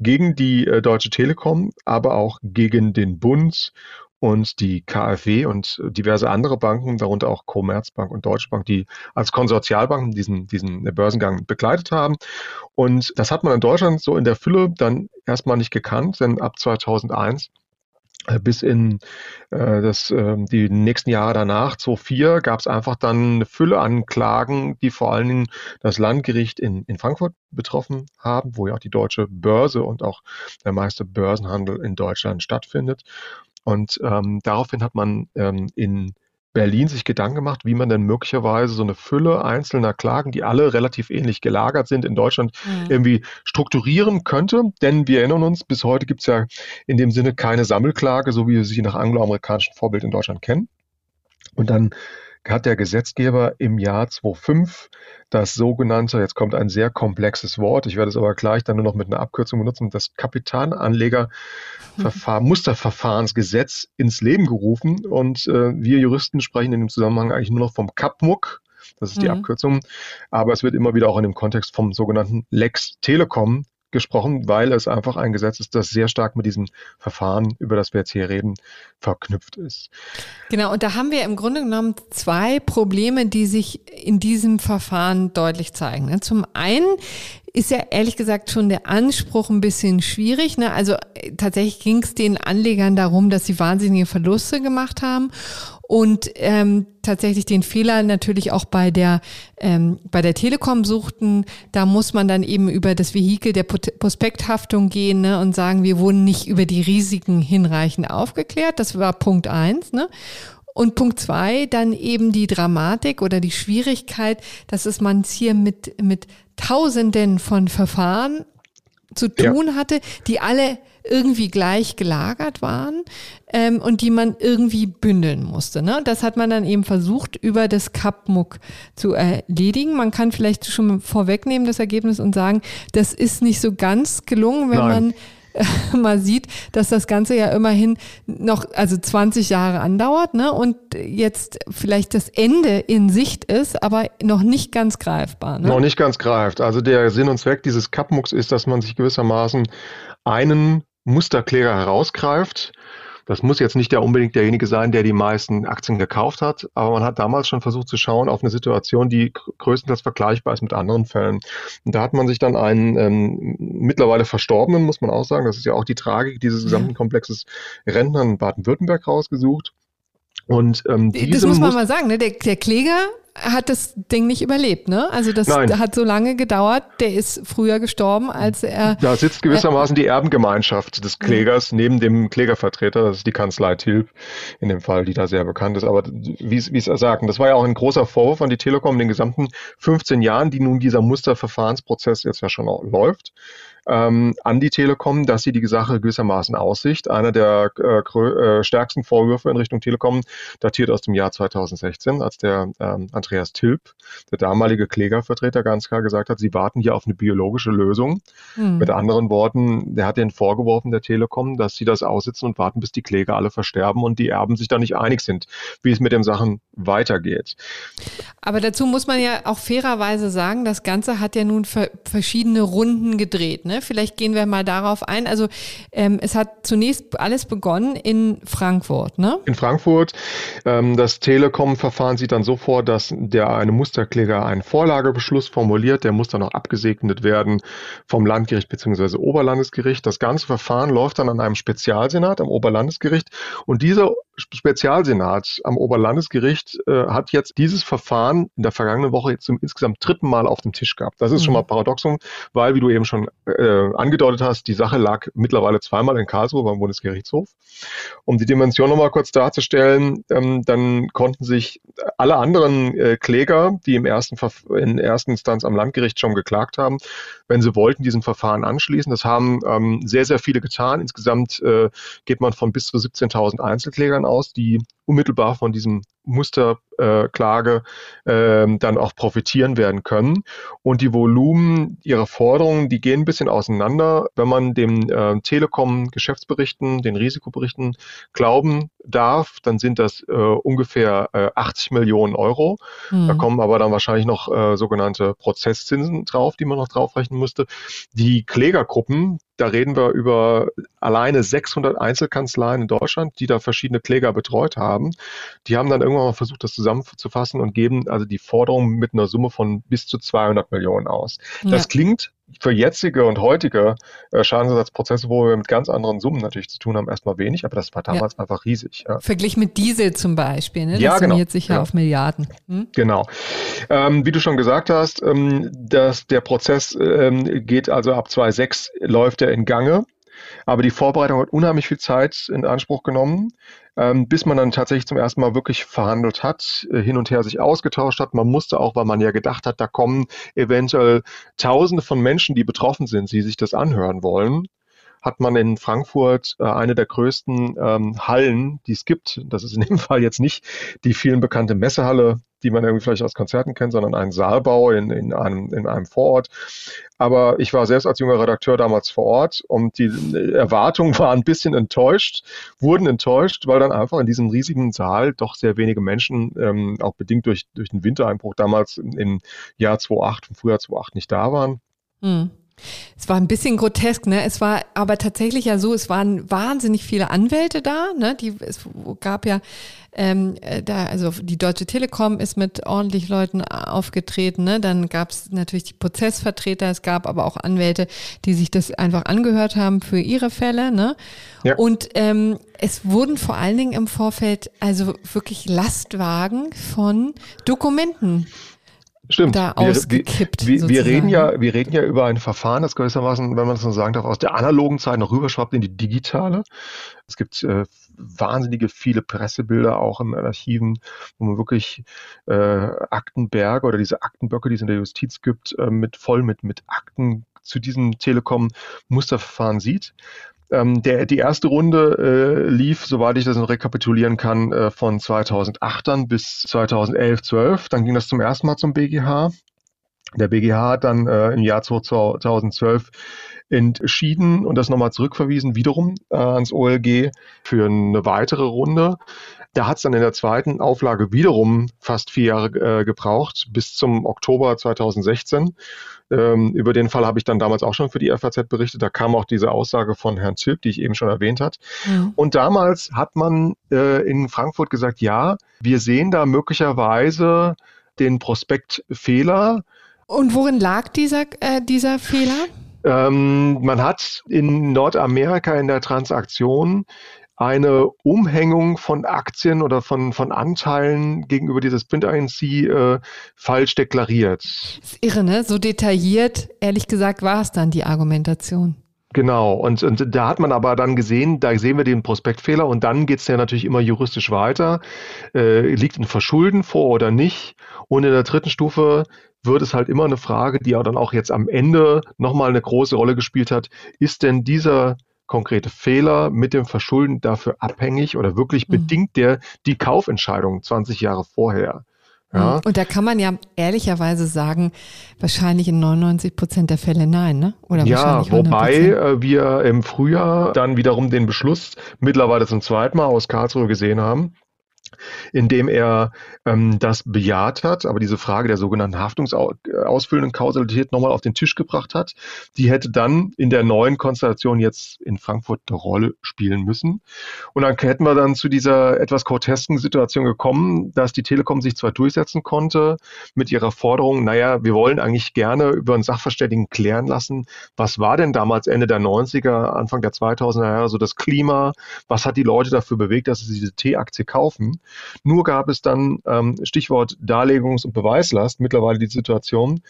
gegen die äh, Deutsche Telekom, aber auch gegen den Bund und die KfW und diverse andere Banken, darunter auch Commerzbank und Deutsche Bank, die als Konsortialbanken diesen, diesen Börsengang begleitet haben. Und das hat man in Deutschland so in der Fülle dann erstmal nicht gekannt, denn ab 2001 äh, bis in äh, das, äh, die nächsten Jahre danach, 2004, gab es einfach dann eine Fülle an Klagen, die vor allen Dingen das Landgericht in, in Frankfurt betroffen haben, wo ja auch die deutsche Börse und auch der meiste Börsenhandel in Deutschland stattfindet. Und ähm, daraufhin hat man ähm, in Berlin sich Gedanken gemacht, wie man denn möglicherweise so eine Fülle einzelner Klagen, die alle relativ ähnlich gelagert sind, in Deutschland mhm. irgendwie strukturieren könnte. Denn wir erinnern uns, bis heute gibt es ja in dem Sinne keine Sammelklage, so wie wir sie nach angloamerikanischen Vorbild in Deutschland kennen. Und dann hat der Gesetzgeber im Jahr 2005 das sogenannte, jetzt kommt ein sehr komplexes Wort, ich werde es aber gleich dann nur noch mit einer Abkürzung benutzen, das Kapitalanlegerverfahren, mhm. Musterverfahrensgesetz ins Leben gerufen. Und äh, wir Juristen sprechen in dem Zusammenhang eigentlich nur noch vom KAPMUK. Das ist die mhm. Abkürzung. Aber es wird immer wieder auch in dem Kontext vom sogenannten Lex Telekom gesprochen, weil es einfach ein Gesetz ist, das sehr stark mit diesem Verfahren, über das wir jetzt hier reden, verknüpft ist. Genau, und da haben wir im Grunde genommen zwei Probleme, die sich in diesem Verfahren deutlich zeigen. Ne? Zum einen ist ja ehrlich gesagt schon der Anspruch ein bisschen schwierig. Ne? Also äh, tatsächlich ging es den Anlegern darum, dass sie wahnsinnige Verluste gemacht haben und ähm, tatsächlich den Fehler natürlich auch bei der ähm, bei der Telekom suchten. Da muss man dann eben über das Vehikel der Prospekthaftung gehen ne, und sagen, wir wurden nicht über die Risiken hinreichend aufgeklärt. Das war Punkt eins. Ne? Und Punkt zwei, dann eben die Dramatik oder die Schwierigkeit, dass es man hier mit, mit Tausenden von Verfahren zu tun ja. hatte, die alle irgendwie gleich gelagert waren ähm, und die man irgendwie bündeln musste. Ne? Das hat man dann eben versucht, über das CapMuck zu erledigen. Man kann vielleicht schon vorwegnehmen das Ergebnis und sagen, das ist nicht so ganz gelungen, wenn Nein. man mal sieht, dass das Ganze ja immerhin noch, also 20 Jahre andauert, ne? Und jetzt vielleicht das Ende in Sicht ist, aber noch nicht ganz greifbar. Ne? Noch nicht ganz greift. Also der Sinn und Zweck dieses Kapmucks ist, dass man sich gewissermaßen einen Musterkläger herausgreift das muss jetzt nicht der unbedingt derjenige sein, der die meisten Aktien gekauft hat, aber man hat damals schon versucht zu schauen auf eine Situation, die größtenteils vergleichbar ist mit anderen Fällen. Und da hat man sich dann einen ähm, mittlerweile Verstorbenen, muss man auch sagen, das ist ja auch die Tragik dieses gesamten Komplexes Rentnern in Baden-Württemberg rausgesucht. Und ähm, das muss man mal sagen, ne? der, der Kläger hat das Ding nicht überlebt, ne? Also das Nein. hat so lange gedauert. Der ist früher gestorben, als er. Da sitzt gewissermaßen äh, die Erbengemeinschaft des Klägers neben dem Klägervertreter. Das ist die Kanzlei Tilp in dem Fall, die da sehr bekannt ist. Aber wie es sagten, das war ja auch ein großer Vorwurf an die Telekom in den gesamten 15 Jahren, die nun dieser Musterverfahrensprozess jetzt ja schon läuft ähm, an die Telekom, dass sie die Sache gewissermaßen aussicht. Einer der äh, äh, stärksten Vorwürfe in Richtung Telekom datiert aus dem Jahr 2016, als der ähm, Andreas Tilp, der damalige Klägervertreter, ganz klar gesagt hat, sie warten hier auf eine biologische Lösung. Mhm. Mit anderen Worten, der hat den vorgeworfen der Telekom, dass sie das aussitzen und warten, bis die Kläger alle versterben und die Erben sich da nicht einig sind, wie es mit den Sachen weitergeht. Aber dazu muss man ja auch fairerweise sagen, das Ganze hat ja nun verschiedene Runden gedreht. Ne? Vielleicht gehen wir mal darauf ein. Also ähm, es hat zunächst alles begonnen in Frankfurt. Ne? In Frankfurt. Ähm, das Telekom-Verfahren sieht dann so vor, dass der eine Musterkläger einen Vorlagebeschluss formuliert. Der muss dann auch abgesegnet werden vom Landgericht bzw. Oberlandesgericht. Das ganze Verfahren läuft dann an einem Spezialsenat am Oberlandesgericht. Und dieser Spezialsenat am Oberlandesgericht äh, hat jetzt dieses Verfahren in der vergangenen Woche jetzt zum insgesamt dritten Mal auf dem Tisch gehabt. Das ist mhm. schon mal Paradoxum, weil, wie du eben schon äh, angedeutet hast, die Sache lag mittlerweile zweimal in Karlsruhe beim Bundesgerichtshof. Um die Dimension nochmal kurz darzustellen, ähm, dann konnten sich alle anderen äh, Kläger, die im ersten in erster Instanz am Landgericht schon geklagt haben, wenn sie wollten, diesem Verfahren anschließen. Das haben ähm, sehr, sehr viele getan. Insgesamt äh, geht man von bis zu 17.000 Einzelklägern aus, die unmittelbar von diesem Musterklage äh, äh, dann auch profitieren werden können. Und die Volumen ihrer Forderungen, die gehen ein bisschen auseinander. Wenn man dem äh, Telekom-Geschäftsberichten, den Risikoberichten glauben darf, dann sind das äh, ungefähr äh, 80 Millionen Euro. Mhm. Da kommen aber dann wahrscheinlich noch äh, sogenannte Prozesszinsen drauf, die man noch draufrechnen müsste. Die Klägergruppen, da reden wir über alleine 600 Einzelkanzleien in Deutschland, die da verschiedene Kläger betreut haben. Die haben dann irgendwann mal versucht, das zusammenzufassen und geben also die Forderung mit einer Summe von bis zu 200 Millionen aus. Ja. Das klingt für jetzige und heutige äh, Schadensersatzprozesse, wo wir mit ganz anderen Summen natürlich zu tun haben, erstmal wenig, aber das war damals ja. einfach riesig. Ja. Verglichen mit Diesel zum Beispiel, ne? das ja, genau. summiert sich ja, auf Milliarden. Hm? Genau. Ähm, wie du schon gesagt hast, ähm, dass der Prozess ähm, geht also ab 2006 läuft er in Gange. Aber die Vorbereitung hat unheimlich viel Zeit in Anspruch genommen, ähm, bis man dann tatsächlich zum ersten Mal wirklich verhandelt hat, äh, hin und her sich ausgetauscht hat. Man musste auch, weil man ja gedacht hat, da kommen eventuell Tausende von Menschen, die betroffen sind, die sich das anhören wollen hat man in Frankfurt äh, eine der größten ähm, Hallen, die es gibt. Das ist in dem Fall jetzt nicht die vielen bekannte Messehalle, die man irgendwie vielleicht aus Konzerten kennt, sondern einen Saalbau in, in, einem, in einem Vorort. Aber ich war selbst als junger Redakteur damals vor Ort und die Erwartungen waren ein bisschen enttäuscht, wurden enttäuscht, weil dann einfach in diesem riesigen Saal doch sehr wenige Menschen, ähm, auch bedingt durch, durch den Wintereinbruch damals im Jahr 2008, im Frühjahr 2008 nicht da waren. Mhm. Es war ein bisschen grotesk, ne? Es war aber tatsächlich ja so, es waren wahnsinnig viele Anwälte da, ne? Die, es gab ja ähm, äh, da, also die Deutsche Telekom ist mit ordentlich Leuten aufgetreten, ne? Dann gab es natürlich die Prozessvertreter, es gab aber auch Anwälte, die sich das einfach angehört haben für ihre Fälle, ne? Ja. Und ähm, es wurden vor allen Dingen im Vorfeld also wirklich Lastwagen von Dokumenten Stimmt. da wir, ausgekippt. Wir, wir, reden ja, wir reden ja über ein Verfahren, das gewissermaßen, wenn man das so sagen darf, aus der analogen Zeit noch rüberschwappt in die digitale. Es gibt äh, wahnsinnige viele Pressebilder auch im Archiven, wo man wirklich äh, Aktenberge oder diese Aktenböcke, die es in der Justiz gibt, äh, mit voll mit, mit Akten zu diesem Telekom-Musterverfahren sieht. Ähm, der, die erste Runde äh, lief, soweit ich das noch rekapitulieren kann, äh, von 2008 dann bis 2011, 12. Dann ging das zum ersten Mal zum BGH. Der BGH hat dann äh, im Jahr 2012 entschieden und das nochmal zurückverwiesen, wiederum äh, ans OLG für eine weitere Runde. Da hat es dann in der zweiten Auflage wiederum fast vier Jahre äh, gebraucht, bis zum Oktober 2016. Ähm, über den Fall habe ich dann damals auch schon für die FAZ berichtet. Da kam auch diese Aussage von Herrn Zilk, die ich eben schon erwähnt hat. Mhm. Und damals hat man äh, in Frankfurt gesagt, ja, wir sehen da möglicherweise den Prospektfehler. Und worin lag dieser, äh, dieser Fehler? Ähm, man hat in Nordamerika in der Transaktion eine Umhängung von Aktien oder von, von Anteilen gegenüber dieses Print INC äh, falsch deklariert. Das ist irre, ne? So detailliert, ehrlich gesagt, war es dann die Argumentation. Genau, und, und da hat man aber dann gesehen, da sehen wir den Prospektfehler und dann geht es ja natürlich immer juristisch weiter. Äh, liegt ein Verschulden vor oder nicht? Und in der dritten Stufe wird es halt immer eine Frage, die ja dann auch jetzt am Ende nochmal eine große Rolle gespielt hat. Ist denn dieser konkrete Fehler mit dem Verschulden dafür abhängig oder wirklich mhm. bedingt der die Kaufentscheidung 20 Jahre vorher? Ja. Mhm. Und da kann man ja ehrlicherweise sagen, wahrscheinlich in 99 Prozent der Fälle nein, ne? Oder ja, wobei äh, wir im Frühjahr dann wiederum den Beschluss mittlerweile zum zweiten Mal aus Karlsruhe gesehen haben, indem er ähm, das bejaht hat, aber diese Frage der sogenannten haftungsausfüllenden Kausalität nochmal auf den Tisch gebracht hat. Die hätte dann in der neuen Konstellation jetzt in Frankfurt eine Rolle spielen müssen. Und dann hätten wir dann zu dieser etwas grotesken Situation gekommen, dass die Telekom sich zwar durchsetzen konnte mit ihrer Forderung, naja, wir wollen eigentlich gerne über einen Sachverständigen klären lassen, was war denn damals Ende der 90er, Anfang der 2000er Jahre so das Klima, was hat die Leute dafür bewegt, dass sie diese T-Aktie kaufen. Nur gab es dann, ähm, Stichwort Darlegungs- und Beweislast, mittlerweile die Situation,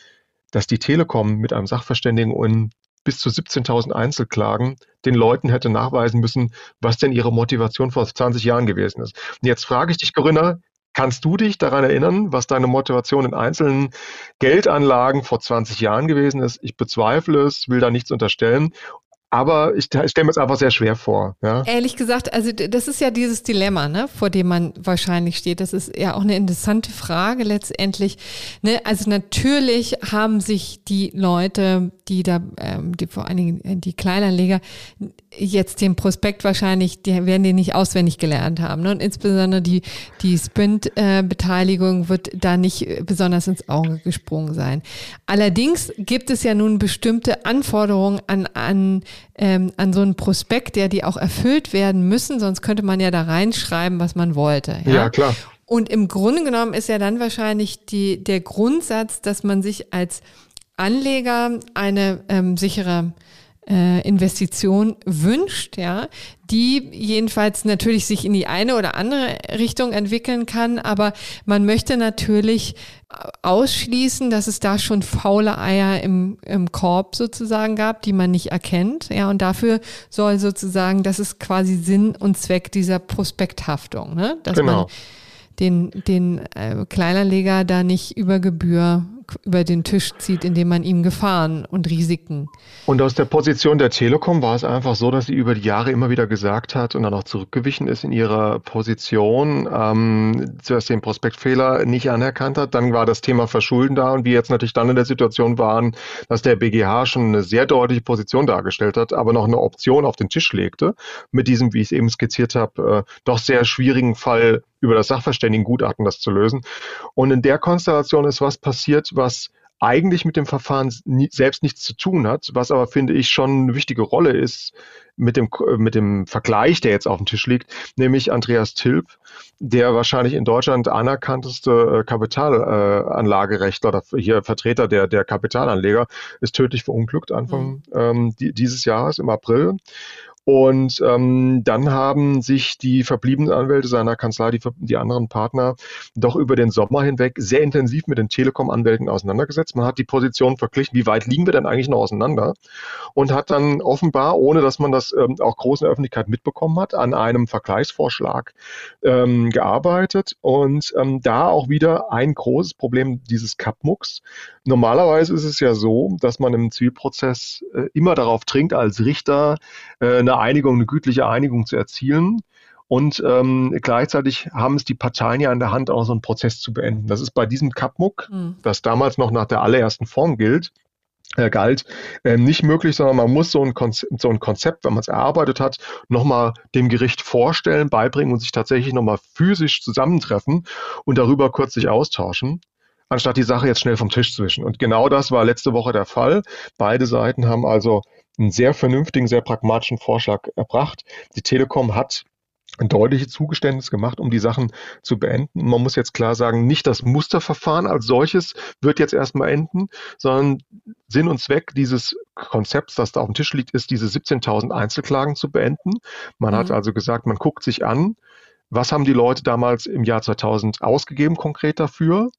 dass die Telekom mit einem Sachverständigen und bis zu 17.000 Einzelklagen den Leuten hätte nachweisen müssen, was denn ihre Motivation vor 20 Jahren gewesen ist. Und jetzt frage ich dich, Corinna, kannst du dich daran erinnern, was deine Motivation in einzelnen Geldanlagen vor 20 Jahren gewesen ist? Ich bezweifle es, will da nichts unterstellen. Aber ich, ich stelle mir es einfach sehr schwer vor. Ja? Ehrlich gesagt, also das ist ja dieses Dilemma, ne, vor dem man wahrscheinlich steht. Das ist ja auch eine interessante Frage letztendlich. Ne? Also natürlich haben sich die Leute, die da, ähm, die vor allen Dingen äh, die Kleinanleger, jetzt den Prospekt wahrscheinlich, die werden den nicht auswendig gelernt haben. Ne? Und insbesondere die, die Sprint-Beteiligung äh, wird da nicht besonders ins Auge gesprungen sein. Allerdings gibt es ja nun bestimmte Anforderungen an, an ähm, an so einen Prospekt, der die auch erfüllt werden müssen, sonst könnte man ja da reinschreiben, was man wollte. Ja, ja klar. Und im Grunde genommen ist ja dann wahrscheinlich die, der Grundsatz, dass man sich als Anleger eine ähm, sichere äh, Investition wünscht, ja, die jedenfalls natürlich sich in die eine oder andere Richtung entwickeln kann, aber man möchte natürlich ausschließen, dass es da schon faule Eier im, im Korb sozusagen gab, die man nicht erkennt, ja, und dafür soll sozusagen, das ist quasi Sinn und Zweck dieser Prospekthaftung, ne, dass genau. man den, den äh, Kleinanleger da nicht über Gebühr über den Tisch zieht, indem man ihm Gefahren und Risiken. Und aus der Position der Telekom war es einfach so, dass sie über die Jahre immer wieder gesagt hat und dann auch zurückgewichen ist in ihrer Position, ähm, zuerst den Prospektfehler nicht anerkannt hat. Dann war das Thema Verschulden da und wir jetzt natürlich dann in der Situation waren, dass der BGH schon eine sehr deutliche Position dargestellt hat, aber noch eine Option auf den Tisch legte, mit diesem, wie ich es eben skizziert habe, äh, doch sehr schwierigen Fall über das Sachverständigengutachten das zu lösen. Und in der Konstellation ist was passiert, was eigentlich mit dem Verfahren nie, selbst nichts zu tun hat, was aber, finde ich, schon eine wichtige Rolle ist mit dem, mit dem Vergleich, der jetzt auf dem Tisch liegt, nämlich Andreas Tilp, der wahrscheinlich in Deutschland anerkannteste äh, Kapitalanlagerechtler oder hier Vertreter der, der Kapitalanleger, ist tödlich verunglückt Anfang mhm. ähm, dieses Jahres im April. Und ähm, dann haben sich die verbliebenen Anwälte seiner Kanzlei, die, die anderen Partner, doch über den Sommer hinweg sehr intensiv mit den Telekom-Anwälten auseinandergesetzt. Man hat die Position verglichen, wie weit liegen wir denn eigentlich noch auseinander? Und hat dann offenbar, ohne dass man das ähm, auch groß in der Öffentlichkeit mitbekommen hat, an einem Vergleichsvorschlag ähm, gearbeitet. Und ähm, da auch wieder ein großes Problem dieses Kapmucks. Normalerweise ist es ja so, dass man im Zivilprozess äh, immer darauf dringt, als Richter äh, eine Einigung, eine gütliche Einigung zu erzielen. Und ähm, gleichzeitig haben es die Parteien ja in der Hand, auch so einen Prozess zu beenden. Das ist bei diesem Kapmuck, mhm. das damals noch nach der allerersten Form gilt, äh, galt, äh, nicht möglich, sondern man muss so ein, Konzept, so ein Konzept, wenn man es erarbeitet hat, nochmal dem Gericht vorstellen, beibringen und sich tatsächlich nochmal physisch zusammentreffen und darüber kurz sich austauschen anstatt die Sache jetzt schnell vom Tisch zu wischen. Und genau das war letzte Woche der Fall. Beide Seiten haben also einen sehr vernünftigen, sehr pragmatischen Vorschlag erbracht. Die Telekom hat ein deutliches Zugeständnis gemacht, um die Sachen zu beenden. Man muss jetzt klar sagen, nicht das Musterverfahren als solches wird jetzt erstmal enden, sondern Sinn und Zweck dieses Konzepts, das da auf dem Tisch liegt, ist, diese 17.000 Einzelklagen zu beenden. Man mhm. hat also gesagt, man guckt sich an, was haben die Leute damals im Jahr 2000 ausgegeben konkret dafür?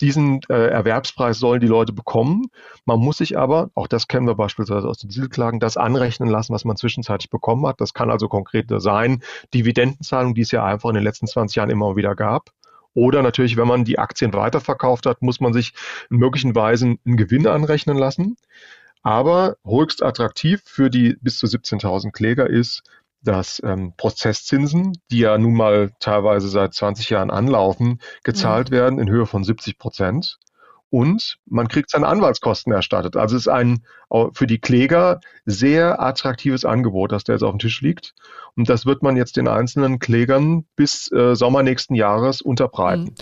Diesen äh, Erwerbspreis sollen die Leute bekommen. Man muss sich aber, auch das kennen wir beispielsweise aus den Dieselklagen, das anrechnen lassen, was man zwischenzeitlich bekommen hat. Das kann also konkret sein, Dividendenzahlung, die es ja einfach in den letzten 20 Jahren immer wieder gab. Oder natürlich, wenn man die Aktien weiterverkauft hat, muss man sich in möglichen Weisen einen Gewinn anrechnen lassen. Aber höchst attraktiv für die bis zu 17.000 Kläger ist, dass ähm, Prozesszinsen, die ja nun mal teilweise seit 20 Jahren anlaufen, gezahlt mhm. werden in Höhe von 70 Prozent. Und man kriegt seine Anwaltskosten erstattet. Also es ist ein für die Kläger sehr attraktives Angebot, das da jetzt auf dem Tisch liegt. Und das wird man jetzt den einzelnen Klägern bis äh, Sommer nächsten Jahres unterbreiten. Mhm.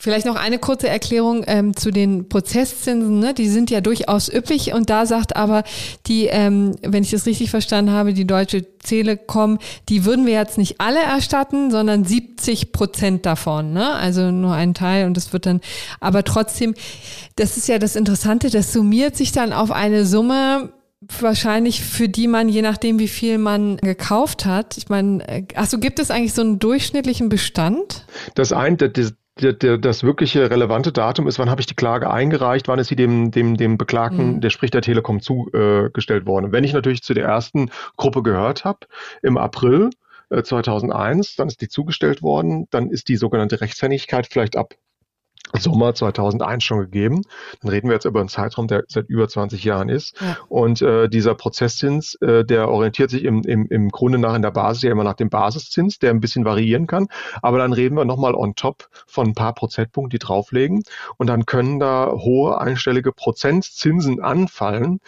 Vielleicht noch eine kurze Erklärung ähm, zu den Prozesszinsen. Ne? Die sind ja durchaus üppig und da sagt aber die, ähm, wenn ich das richtig verstanden habe, die Deutsche Telekom, die würden wir jetzt nicht alle erstatten, sondern 70 Prozent davon. Ne? Also nur ein Teil und das wird dann, aber trotzdem, das ist ja das Interessante, das summiert sich dann auf eine Summe, wahrscheinlich für die man, je nachdem wie viel man gekauft hat, ich meine, äh, achso, gibt es eigentlich so einen durchschnittlichen Bestand? Das ein, das, das wirkliche relevante Datum ist, wann habe ich die Klage eingereicht, wann ist sie dem, dem, dem Beklagten, mhm. der spricht der Telekom zugestellt worden. Wenn ich natürlich zu der ersten Gruppe gehört habe, im April 2001, äh, dann ist die zugestellt worden, dann ist die sogenannte Rechtshängigkeit vielleicht ab Sommer 2001 schon gegeben. Dann reden wir jetzt über einen Zeitraum, der seit über 20 Jahren ist. Ja. Und äh, dieser Prozesszins, äh, der orientiert sich im, im, im Grunde nach in der Basis ja immer nach dem Basiszins, der ein bisschen variieren kann. Aber dann reden wir nochmal on top von ein paar Prozentpunkten, die drauflegen. Und dann können da hohe einstellige Prozentzinsen anfallen.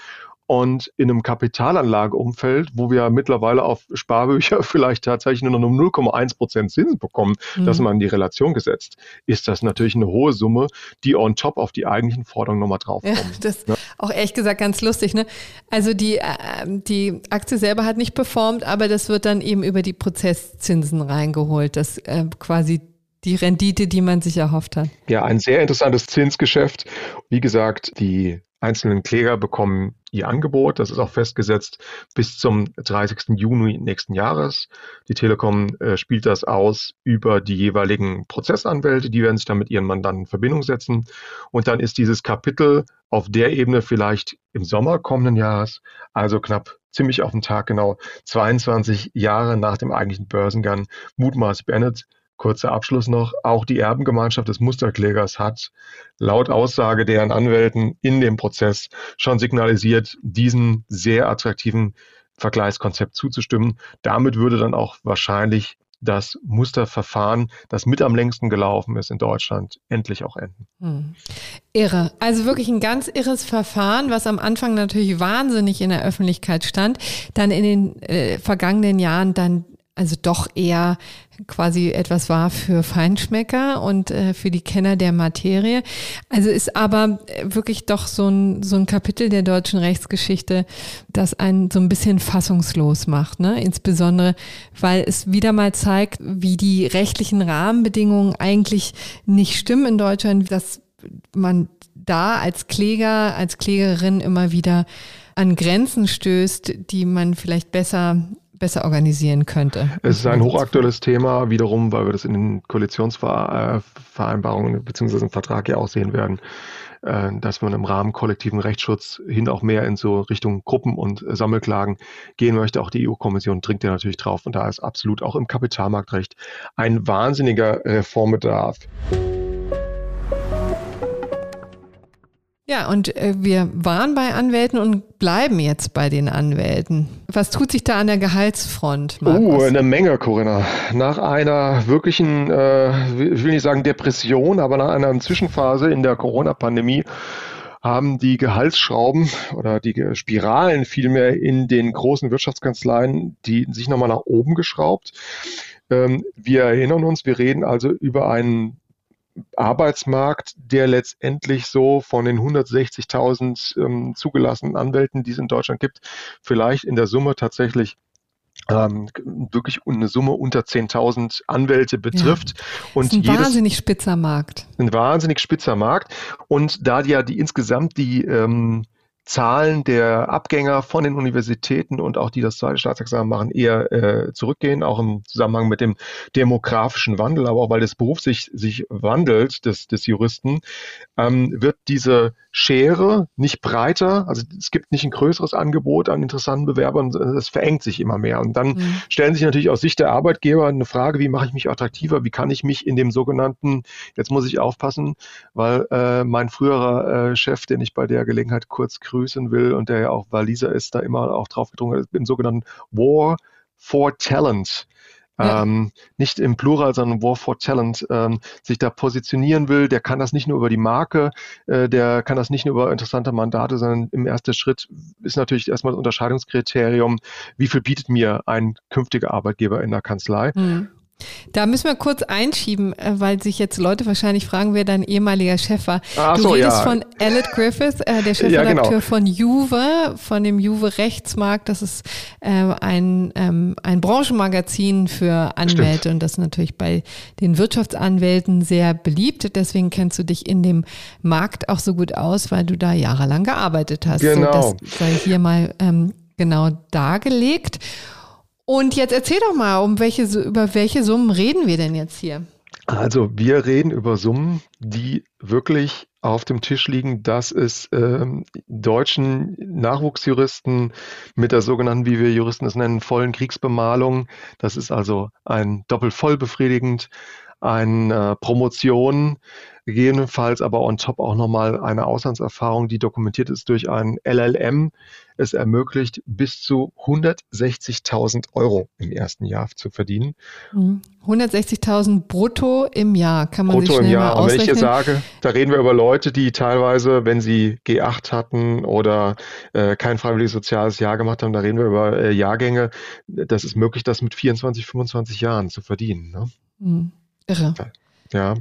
Und in einem Kapitalanlageumfeld, wo wir mittlerweile auf Sparbücher vielleicht tatsächlich nur noch um 0,1 Prozent Zinsen bekommen, mhm. das mal in die Relation gesetzt, ist das natürlich eine hohe Summe, die on top auf die eigentlichen Forderungen nochmal draufkommt. Ja, das ja? auch ehrlich gesagt ganz lustig. Ne? Also die, äh, die Aktie selber hat nicht performt, aber das wird dann eben über die Prozesszinsen reingeholt, das äh, quasi die Rendite, die man sich erhofft hat. Ja, ein sehr interessantes Zinsgeschäft. Wie gesagt, die einzelnen Kläger bekommen ihr Angebot. Das ist auch festgesetzt bis zum 30. Juni nächsten Jahres. Die Telekom äh, spielt das aus über die jeweiligen Prozessanwälte. Die werden sich dann mit ihren Mandanten in Verbindung setzen. Und dann ist dieses Kapitel auf der Ebene vielleicht im Sommer kommenden Jahres, also knapp ziemlich auf den Tag genau 22 Jahre nach dem eigentlichen Börsengang, mutmaßlich beendet Kurzer Abschluss noch. Auch die Erbengemeinschaft des Musterklägers hat laut Aussage deren Anwälten in dem Prozess schon signalisiert, diesem sehr attraktiven Vergleichskonzept zuzustimmen. Damit würde dann auch wahrscheinlich das Musterverfahren, das mit am längsten gelaufen ist in Deutschland, endlich auch enden. Hm. Irre. Also wirklich ein ganz irres Verfahren, was am Anfang natürlich wahnsinnig in der Öffentlichkeit stand, dann in den äh, vergangenen Jahren dann also doch eher quasi etwas war für Feinschmecker und äh, für die Kenner der Materie. Also ist aber wirklich doch so ein, so ein Kapitel der deutschen Rechtsgeschichte, das einen so ein bisschen fassungslos macht. Ne? Insbesondere, weil es wieder mal zeigt, wie die rechtlichen Rahmenbedingungen eigentlich nicht stimmen in Deutschland, dass man da als Kläger, als Klägerin immer wieder an Grenzen stößt, die man vielleicht besser besser organisieren könnte. Es ist ein hochaktuelles Thema, wiederum, weil wir das in den Koalitionsvereinbarungen bzw. im Vertrag ja auch sehen werden, äh, dass man im Rahmen kollektiven Rechtsschutz hin auch mehr in so Richtung Gruppen- und Sammelklagen gehen möchte. Auch die EU-Kommission dringt ja natürlich drauf und da ist absolut auch im Kapitalmarktrecht ein wahnsinniger Reformbedarf. Ja, und äh, wir waren bei Anwälten und bleiben jetzt bei den Anwälten. Was tut sich da an der Gehaltsfront? Markus? Oh, eine Menge, Corinna. Nach einer wirklichen, äh, ich will nicht sagen Depression, aber nach einer Zwischenphase in der Corona-Pandemie haben die Gehaltsschrauben oder die Spiralen vielmehr in den großen Wirtschaftskanzleien, die sich nochmal nach oben geschraubt. Ähm, wir erinnern uns, wir reden also über einen Arbeitsmarkt, der letztendlich so von den 160.000 ähm, zugelassenen Anwälten, die es in Deutschland gibt, vielleicht in der Summe tatsächlich ähm, wirklich eine Summe unter 10.000 Anwälte betrifft. Ja, und ist ein jedes, wahnsinnig spitzer Markt. Ein wahnsinnig spitzer Markt. Und da ja die insgesamt die ähm, Zahlen der Abgänger von den Universitäten und auch die das zweite Staatsexamen machen, eher äh, zurückgehen, auch im Zusammenhang mit dem demografischen Wandel, aber auch weil das Beruf sich, sich wandelt, des, des Juristen, ähm, wird diese Schere nicht breiter, also es gibt nicht ein größeres Angebot an interessanten Bewerbern, es verengt sich immer mehr. Und dann mhm. stellen sich natürlich aus Sicht der Arbeitgeber eine Frage, wie mache ich mich attraktiver, wie kann ich mich in dem sogenannten, jetzt muss ich aufpassen, weil äh, mein früherer äh, Chef, den ich bei der Gelegenheit kurz grüßen will und der ja auch Waliser ist, da immer auch drauf gedrungen hat, im sogenannten War for Talent ja. ähm, nicht im Plural, sondern War for Talent ähm, sich da positionieren will, der kann das nicht nur über die Marke, äh, der kann das nicht nur über interessante Mandate, sondern im ersten Schritt ist natürlich erstmal das Unterscheidungskriterium, wie viel bietet mir ein künftiger Arbeitgeber in der Kanzlei. Mhm. Da müssen wir kurz einschieben, äh, weil sich jetzt Leute wahrscheinlich fragen, wer dein ehemaliger Chef war. Ach du so, redest ja. von Elliot Griffith, äh, der Chefredakteur ja, genau. von Juve, von dem Juve Rechtsmarkt. Das ist äh, ein, ähm, ein Branchenmagazin für Anwälte Stimmt. und das ist natürlich bei den Wirtschaftsanwälten sehr beliebt. Deswegen kennst du dich in dem Markt auch so gut aus, weil du da jahrelang gearbeitet hast. Genau. So, das sei hier mal ähm, genau dargelegt. Und jetzt erzähl doch mal, um welche, über welche Summen reden wir denn jetzt hier? Also wir reden über Summen, die wirklich auf dem Tisch liegen, dass es ähm, deutschen Nachwuchsjuristen mit der sogenannten, wie wir Juristen es nennen, vollen Kriegsbemalung, das ist also ein doppelt voll befriedigend, eine Promotion, gegebenenfalls aber on top auch nochmal eine Auslandserfahrung, die dokumentiert ist durch ein LLM. Es ermöglicht bis zu 160.000 Euro im ersten Jahr zu verdienen. 160.000 mhm. brutto im Jahr, kann man brutto sich schnell im Jahr. mal ausrechnen. Und wenn ich jetzt sage, da reden wir über Leute, die teilweise, wenn sie G8 hatten oder äh, kein freiwilliges soziales Jahr gemacht haben, da reden wir über äh, Jahrgänge. Das ist möglich, das mit 24, 25 Jahren zu verdienen. Ne? Mhm. Irre. Ja,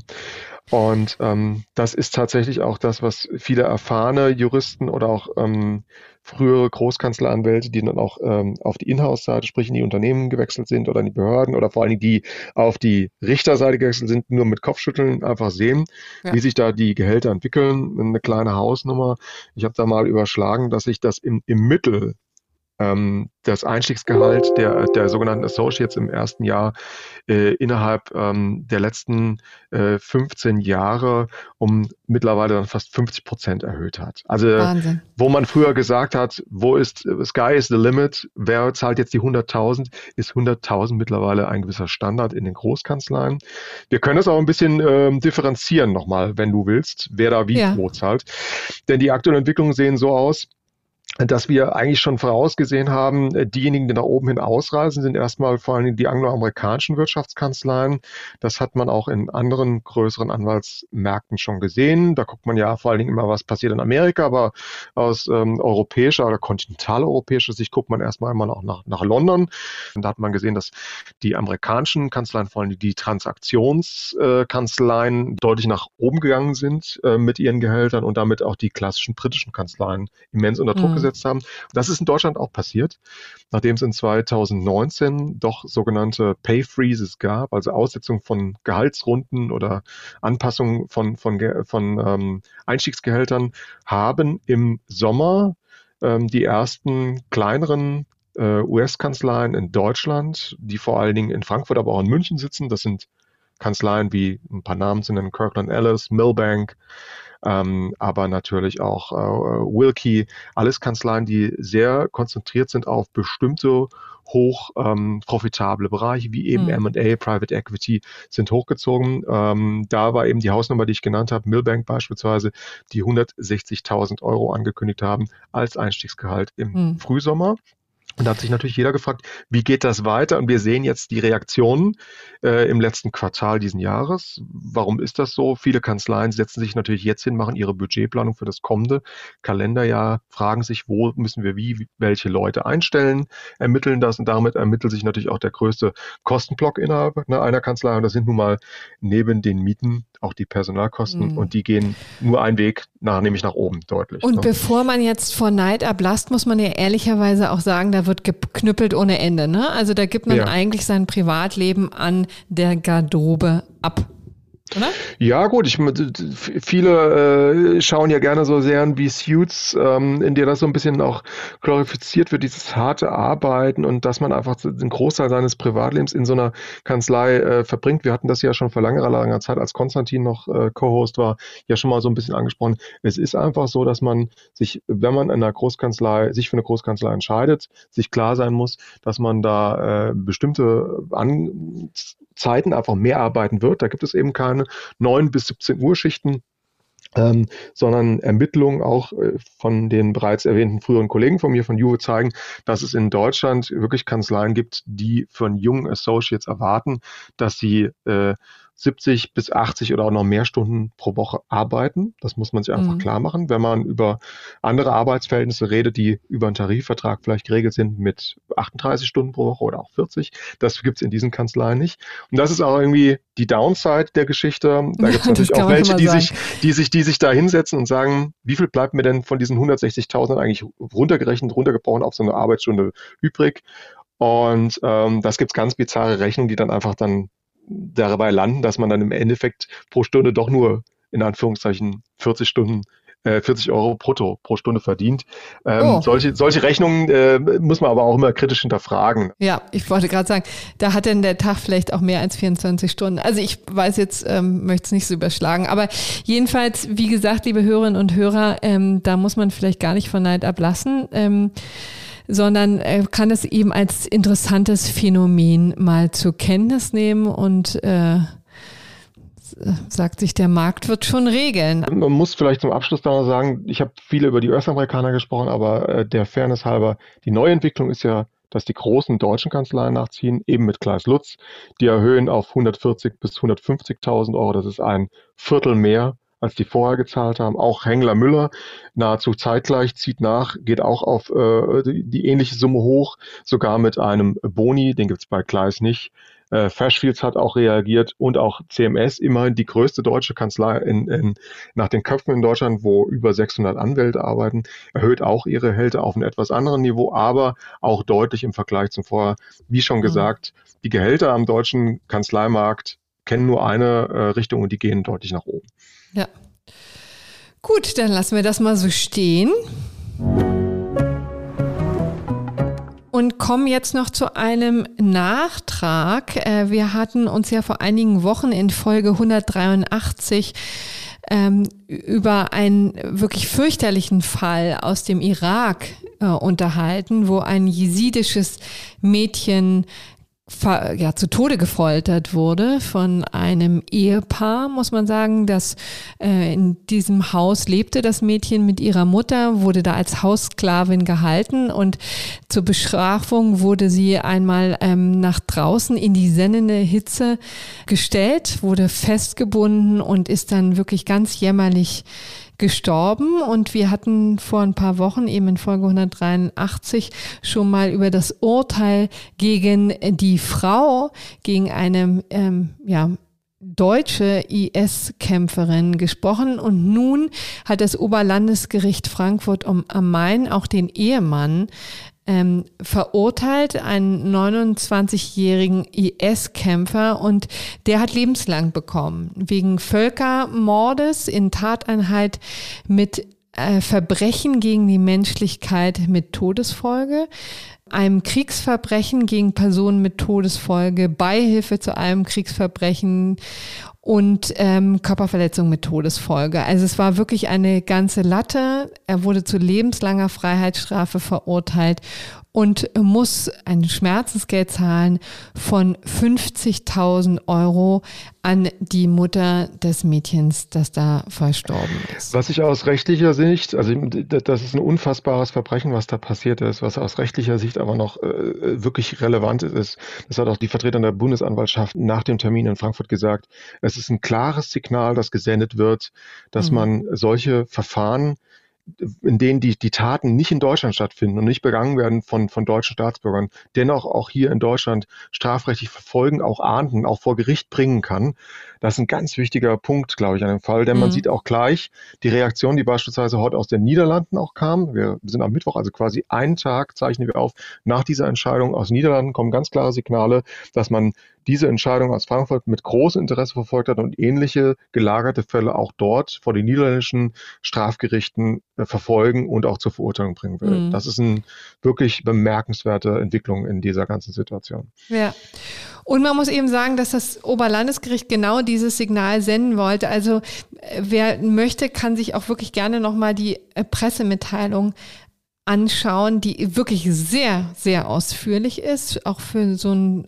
und ähm, das ist tatsächlich auch das, was viele erfahrene Juristen oder auch ähm, frühere Großkanzleranwälte, die dann auch ähm, auf die Inhouse-Seite, sprich in die Unternehmen gewechselt sind oder in die Behörden oder vor allen Dingen die auf die Richterseite gewechselt sind, nur mit Kopfschütteln einfach sehen, ja. wie sich da die Gehälter entwickeln. Eine kleine Hausnummer. Ich habe da mal überschlagen, dass sich das im, im Mittel ähm, das Einstiegsgehalt der, der sogenannten Associates im ersten Jahr äh, innerhalb ähm, der letzten äh, 15 Jahre um mittlerweile dann fast 50 Prozent erhöht hat. Also Wahnsinn. wo man früher gesagt hat, wo ist Sky is the limit, wer zahlt jetzt die 100.000, ist 100.000 mittlerweile ein gewisser Standard in den Großkanzleien. Wir können es auch ein bisschen ähm, differenzieren nochmal, wenn du willst, wer da wie ja. wo zahlt. Denn die aktuellen Entwicklungen sehen so aus, dass wir eigentlich schon vorausgesehen haben, äh, diejenigen, die nach oben hin ausreisen, sind erstmal vor allem die angloamerikanischen Wirtschaftskanzleien. Das hat man auch in anderen größeren Anwaltsmärkten schon gesehen. Da guckt man ja vor allen Dingen immer, was passiert in Amerika, aber aus ähm, europäischer oder kontinentaleuropäischer Sicht guckt man erstmal immer noch nach, nach London. Und da hat man gesehen, dass die amerikanischen Kanzleien, vor allem die Transaktionskanzleien, deutlich nach oben gegangen sind äh, mit ihren Gehältern und damit auch die klassischen britischen Kanzleien immens unter Druck mhm gesetzt haben. Das ist in Deutschland auch passiert, nachdem es in 2019 doch sogenannte Pay Freezes gab, also Aussetzung von Gehaltsrunden oder Anpassung von, von, von ähm, Einstiegsgehältern, haben im Sommer ähm, die ersten kleineren äh, US-Kanzleien in Deutschland, die vor allen Dingen in Frankfurt, aber auch in München sitzen. Das sind Kanzleien wie ein paar Namen zu nennen, Kirkland Ellis, Millbank, ähm, aber natürlich auch äh, Wilkie, alles Kanzleien, die sehr konzentriert sind auf bestimmte hoch ähm, profitable Bereiche wie eben mhm. M&A, Private Equity sind hochgezogen. Ähm, da war eben die Hausnummer, die ich genannt habe, Millbank beispielsweise, die 160.000 Euro angekündigt haben als Einstiegsgehalt im mhm. Frühsommer. Und da hat sich natürlich jeder gefragt, wie geht das weiter? Und wir sehen jetzt die Reaktionen äh, im letzten Quartal diesen Jahres. Warum ist das so? Viele Kanzleien setzen sich natürlich jetzt hin, machen ihre Budgetplanung für das kommende Kalenderjahr, fragen sich, wo müssen wir wie welche Leute einstellen, ermitteln das und damit ermittelt sich natürlich auch der größte Kostenblock innerhalb ne, einer Kanzlei. Und das sind nun mal neben den Mieten auch die Personalkosten mhm. und die gehen nur einen Weg nach, nämlich nach oben deutlich. Und ne? bevor man jetzt vor Neid erblasst, muss man ja ehrlicherweise auch sagen, da wird geknüppelt ohne Ende. Ne? Also da gibt man ja. eigentlich sein Privatleben an der Garderobe ab. Oder? Ja, gut, ich, viele äh, schauen ja gerne so Serien wie Suits, ähm, in der das so ein bisschen auch glorifiziert wird, dieses harte Arbeiten und dass man einfach den Großteil seines Privatlebens in so einer Kanzlei äh, verbringt. Wir hatten das ja schon vor langer, langer Zeit, als Konstantin noch äh, Co-Host war, ja schon mal so ein bisschen angesprochen. Es ist einfach so, dass man sich, wenn man in einer Großkanzlei, sich für eine Großkanzlei entscheidet, sich klar sein muss, dass man da äh, bestimmte An Zeiten einfach mehr arbeiten wird. Da gibt es eben keine 9 bis 17 Uhr Schichten. Ähm, sondern Ermittlungen auch äh, von den bereits erwähnten früheren Kollegen von mir von Juve zeigen, dass es in Deutschland wirklich Kanzleien gibt, die von jungen Associates erwarten, dass sie äh, 70 bis 80 oder auch noch mehr Stunden pro Woche arbeiten. Das muss man sich einfach mhm. klar machen. Wenn man über andere Arbeitsverhältnisse redet, die über einen Tarifvertrag vielleicht geregelt sind mit 38 Stunden pro Woche oder auch 40, das gibt es in diesen Kanzleien nicht. Und das ist auch irgendwie die Downside der Geschichte. Da gibt es natürlich auch welche, die sich, die, sich, die sich da hinsetzen und sagen, wie viel bleibt mir denn von diesen 160.000 eigentlich runtergerechnet, runtergebrochen auf so eine Arbeitsstunde übrig? Und ähm, das gibt es ganz bizarre Rechnungen, die dann einfach dann dabei landen, dass man dann im Endeffekt pro Stunde doch nur in Anführungszeichen 40 Stunden 40 äh, Euro brutto pro Stunde verdient. Ähm, oh. solche, solche Rechnungen äh, muss man aber auch immer kritisch hinterfragen. Ja, ich wollte gerade sagen, da hat denn der Tag vielleicht auch mehr als 24 Stunden. Also ich weiß jetzt, ähm, möchte es nicht so überschlagen, aber jedenfalls, wie gesagt, liebe Hörerinnen und Hörer, ähm, da muss man vielleicht gar nicht von Neid ablassen. Ähm, sondern äh, kann es eben als interessantes Phänomen mal zur Kenntnis nehmen und äh, sagt sich, der Markt wird schon regeln. Man muss vielleicht zum Abschluss da noch sagen, ich habe viele über die US-Amerikaner gesprochen, aber äh, der Fairness halber, die Neuentwicklung ist ja, dass die großen deutschen Kanzleien nachziehen, eben mit Klaas Lutz. Die erhöhen auf 140 bis 150.000 Euro, das ist ein Viertel mehr als die vorher gezahlt haben. Auch Hengler Müller nahezu zeitgleich zieht nach, geht auch auf äh, die, die ähnliche Summe hoch, sogar mit einem Boni, den gibt's bei Kleis nicht. Äh, Freshfields hat auch reagiert und auch CMS, immerhin die größte deutsche Kanzlei in, in, nach den Köpfen in Deutschland, wo über 600 Anwälte arbeiten, erhöht auch ihre Gehälter auf ein etwas anderen Niveau, aber auch deutlich im Vergleich zum Vorher. Wie schon mhm. gesagt, die Gehälter am deutschen Kanzleimarkt kennen nur eine äh, Richtung und die gehen deutlich nach oben. Ja. Gut, dann lassen wir das mal so stehen. Und kommen jetzt noch zu einem Nachtrag. Äh, wir hatten uns ja vor einigen Wochen in Folge 183 ähm, über einen wirklich fürchterlichen Fall aus dem Irak äh, unterhalten, wo ein jesidisches Mädchen ja, zu Tode gefoltert wurde von einem Ehepaar, muss man sagen, das äh, in diesem Haus lebte. Das Mädchen mit ihrer Mutter wurde da als Haussklavin gehalten und zur Bestrafung wurde sie einmal ähm, nach draußen in die sennende Hitze gestellt, wurde festgebunden und ist dann wirklich ganz jämmerlich gestorben und wir hatten vor ein paar Wochen eben in Folge 183 schon mal über das Urteil gegen die Frau, gegen eine ähm, ja, deutsche IS-Kämpferin gesprochen. Und nun hat das Oberlandesgericht Frankfurt am Main auch den Ehemann ähm, verurteilt, einen 29-jährigen IS-Kämpfer und der hat lebenslang bekommen. Wegen Völkermordes in Tateinheit mit äh, Verbrechen gegen die Menschlichkeit mit Todesfolge, einem Kriegsverbrechen gegen Personen mit Todesfolge, Beihilfe zu einem Kriegsverbrechen und ähm, Körperverletzung mit Todesfolge. Also es war wirklich eine ganze Latte. Er wurde zu lebenslanger Freiheitsstrafe verurteilt und muss ein Schmerzensgeld zahlen von 50.000 Euro an die Mutter des Mädchens, das da verstorben ist. Was ich aus rechtlicher Sicht, also das ist ein unfassbares Verbrechen, was da passiert ist, was aus rechtlicher Sicht aber noch äh, wirklich relevant ist, das hat auch die Vertreter der Bundesanwaltschaft nach dem Termin in Frankfurt gesagt, es ist ein klares Signal, das gesendet wird, dass mhm. man solche Verfahren in denen die, die Taten nicht in Deutschland stattfinden und nicht begangen werden von, von deutschen Staatsbürgern, dennoch auch hier in Deutschland strafrechtlich verfolgen, auch ahnden, auch vor Gericht bringen kann. Das ist ein ganz wichtiger Punkt, glaube ich, an dem Fall, denn mhm. man sieht auch gleich die Reaktion, die beispielsweise heute aus den Niederlanden auch kam. Wir sind am Mittwoch, also quasi einen Tag zeichnen wir auf. Nach dieser Entscheidung aus den Niederlanden kommen ganz klare Signale, dass man diese Entscheidung aus Frankfurt mit großem Interesse verfolgt hat und ähnliche gelagerte Fälle auch dort vor den niederländischen Strafgerichten äh, verfolgen und auch zur Verurteilung bringen will. Mhm. Das ist eine wirklich bemerkenswerte Entwicklung in dieser ganzen Situation. Ja. Und man muss eben sagen, dass das Oberlandesgericht genau dieses Signal senden wollte. Also äh, wer möchte, kann sich auch wirklich gerne nochmal die äh, Pressemitteilung anschauen, die wirklich sehr, sehr ausführlich ist, auch für so ein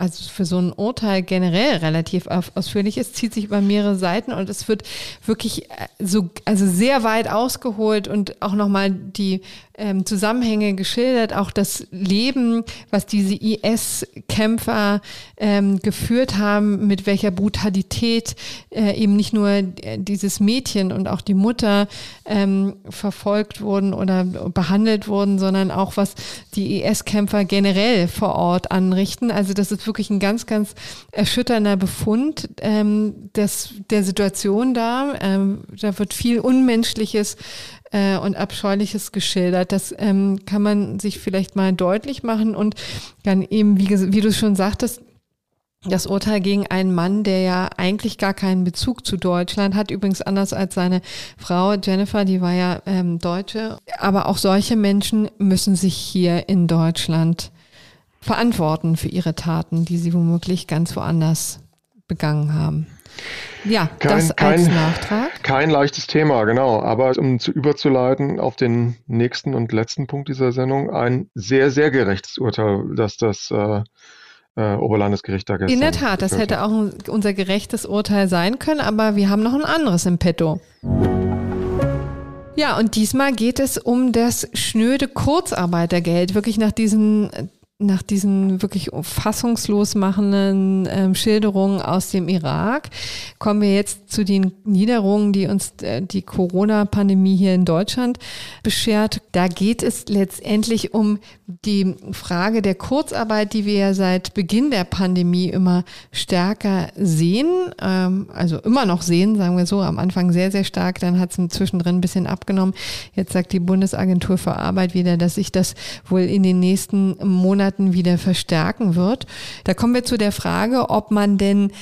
also für so ein Urteil generell relativ ausführlich ist, zieht sich über mehrere Seiten und es wird wirklich äh, so, also sehr weit ausgeholt und auch nochmal die ähm, Zusammenhänge geschildert, auch das Leben, was diese IS-Kämpfer ähm, geführt haben, mit welcher Brutalität äh, eben nicht nur äh, dieses Mädchen und auch die Mutter ähm, verfolgt wurden oder behandelt wurden, sondern auch was die IS-Kämpfer generell vor Ort anrichten. Also das ist wirklich ein ganz, ganz erschütternder Befund ähm, des, der Situation da. Ähm, da wird viel Unmenschliches äh, und Abscheuliches geschildert. Das ähm, kann man sich vielleicht mal deutlich machen und dann eben, wie, wie du schon sagtest, das Urteil gegen einen Mann, der ja eigentlich gar keinen Bezug zu Deutschland hat, übrigens anders als seine Frau Jennifer, die war ja ähm, Deutsche. Aber auch solche Menschen müssen sich hier in Deutschland verantworten für ihre Taten, die sie womöglich ganz woanders begangen haben. Ja, kein, das als kein, Nachtrag. Kein leichtes Thema, genau. Aber um zu überzuleiten auf den nächsten und letzten Punkt dieser Sendung, ein sehr, sehr gerechtes Urteil, dass das äh, äh, Oberlandesgericht da gestern. In der Tat, das hätte auch unser gerechtes Urteil sein können, aber wir haben noch ein anderes im Petto. Ja, und diesmal geht es um das schnöde Kurzarbeitergeld, wirklich nach diesen nach diesen wirklich fassungslos machenden ähm, Schilderungen aus dem Irak kommen wir jetzt zu den Niederungen, die uns äh, die Corona-Pandemie hier in Deutschland beschert. Da geht es letztendlich um die Frage der Kurzarbeit, die wir ja seit Beginn der Pandemie immer stärker sehen, ähm, also immer noch sehen, sagen wir so, am Anfang sehr, sehr stark, dann hat es zwischendrin ein bisschen abgenommen. Jetzt sagt die Bundesagentur für Arbeit wieder, dass sich das wohl in den nächsten Monaten wieder verstärken wird. Da kommen wir zu der Frage, ob man denn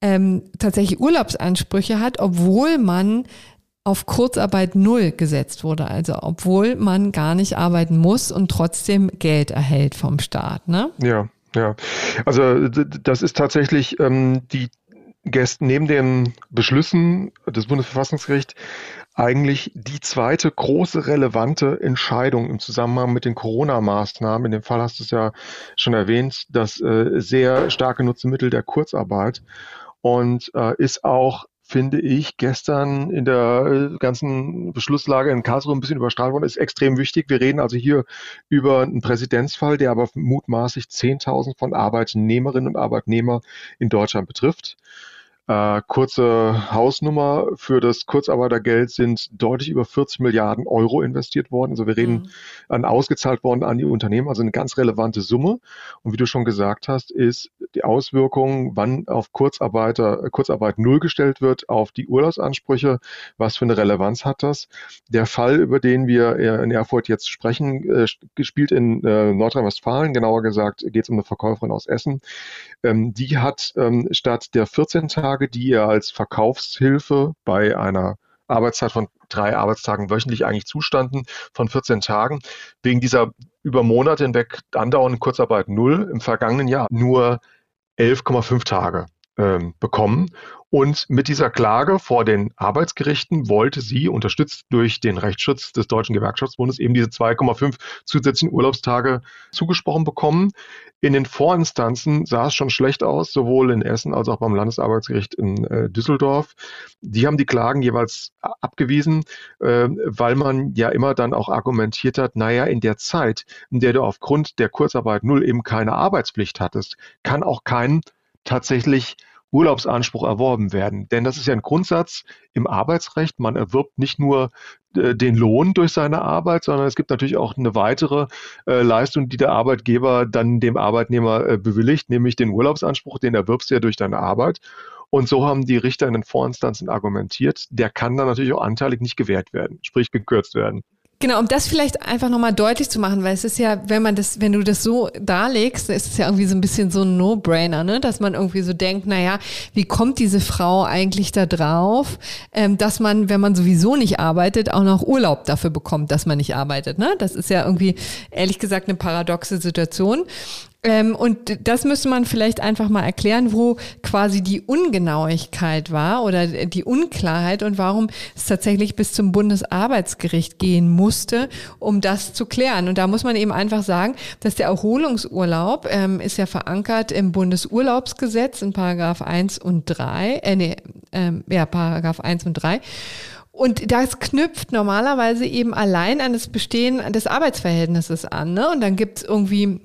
ähm, tatsächlich Urlaubsansprüche hat, obwohl man auf Kurzarbeit null gesetzt wurde, also obwohl man gar nicht arbeiten muss und trotzdem Geld erhält vom Staat. Ne? Ja, ja. Also das ist tatsächlich ähm, die Gäste neben den Beschlüssen des Bundesverfassungsgerichts eigentlich die zweite große relevante Entscheidung im Zusammenhang mit den Corona-Maßnahmen. In dem Fall hast du es ja schon erwähnt, das äh, sehr starke Nutzmittel der Kurzarbeit und äh, ist auch finde ich, gestern in der äh, ganzen Beschlusslage in Karlsruhe ein bisschen überstrahlt worden, ist extrem wichtig. Wir reden also hier über einen Präzedenzfall, der aber mutmaßlich 10.000 von Arbeitnehmerinnen und Arbeitnehmern in Deutschland betrifft. Äh, kurze Hausnummer für das Kurzarbeitergeld sind deutlich über 40 Milliarden Euro investiert worden. Also wir reden mhm. an ausgezahlt worden an die Unternehmen, also eine ganz relevante Summe. Und wie du schon gesagt hast, ist die Auswirkung, wann auf Kurzarbeiter, Kurzarbeit null gestellt wird, auf die Urlaubsansprüche. Was für eine Relevanz hat das? Der Fall, über den wir in Erfurt jetzt sprechen, äh, gespielt in äh, Nordrhein-Westfalen, genauer gesagt geht es um eine Verkäuferin aus Essen. Ähm, die hat ähm, statt der 14 Tage Tage, die er als Verkaufshilfe bei einer Arbeitszeit von drei Arbeitstagen wöchentlich eigentlich zustanden, von 14 Tagen, wegen dieser über Monate hinweg andauernden Kurzarbeit null im vergangenen Jahr nur 11,5 Tage bekommen. Und mit dieser Klage vor den Arbeitsgerichten wollte sie, unterstützt durch den Rechtsschutz des Deutschen Gewerkschaftsbundes, eben diese 2,5 zusätzlichen Urlaubstage zugesprochen bekommen. In den Vorinstanzen sah es schon schlecht aus, sowohl in Essen als auch beim Landesarbeitsgericht in äh, Düsseldorf. Die haben die Klagen jeweils abgewiesen, äh, weil man ja immer dann auch argumentiert hat, naja, in der Zeit, in der du aufgrund der Kurzarbeit null eben keine Arbeitspflicht hattest, kann auch kein tatsächlich Urlaubsanspruch erworben werden. Denn das ist ja ein Grundsatz im Arbeitsrecht. Man erwirbt nicht nur äh, den Lohn durch seine Arbeit, sondern es gibt natürlich auch eine weitere äh, Leistung, die der Arbeitgeber dann dem Arbeitnehmer äh, bewilligt, nämlich den Urlaubsanspruch, den erwirbst du ja durch deine Arbeit. Und so haben die Richter in den Vorinstanzen argumentiert. Der kann dann natürlich auch anteilig nicht gewährt werden, sprich gekürzt werden. Genau, um das vielleicht einfach nochmal deutlich zu machen, weil es ist ja, wenn man das, wenn du das so darlegst, ist es ja irgendwie so ein bisschen so ein No-Brainer, ne? dass man irgendwie so denkt, naja, wie kommt diese Frau eigentlich da drauf, ähm, dass man, wenn man sowieso nicht arbeitet, auch noch Urlaub dafür bekommt, dass man nicht arbeitet. Ne? Das ist ja irgendwie, ehrlich gesagt, eine paradoxe Situation. Ähm, und das müsste man vielleicht einfach mal erklären, wo quasi die Ungenauigkeit war oder die Unklarheit und warum es tatsächlich bis zum Bundesarbeitsgericht gehen musste, um das zu klären. Und da muss man eben einfach sagen, dass der Erholungsurlaub ähm, ist ja verankert im Bundesurlaubsgesetz in Paragraph 1 und 3, äh, nee, ähm, ja, Paragraph 1 und 3. Und das knüpft normalerweise eben allein an das Bestehen des Arbeitsverhältnisses an. Ne? Und dann gibt es irgendwie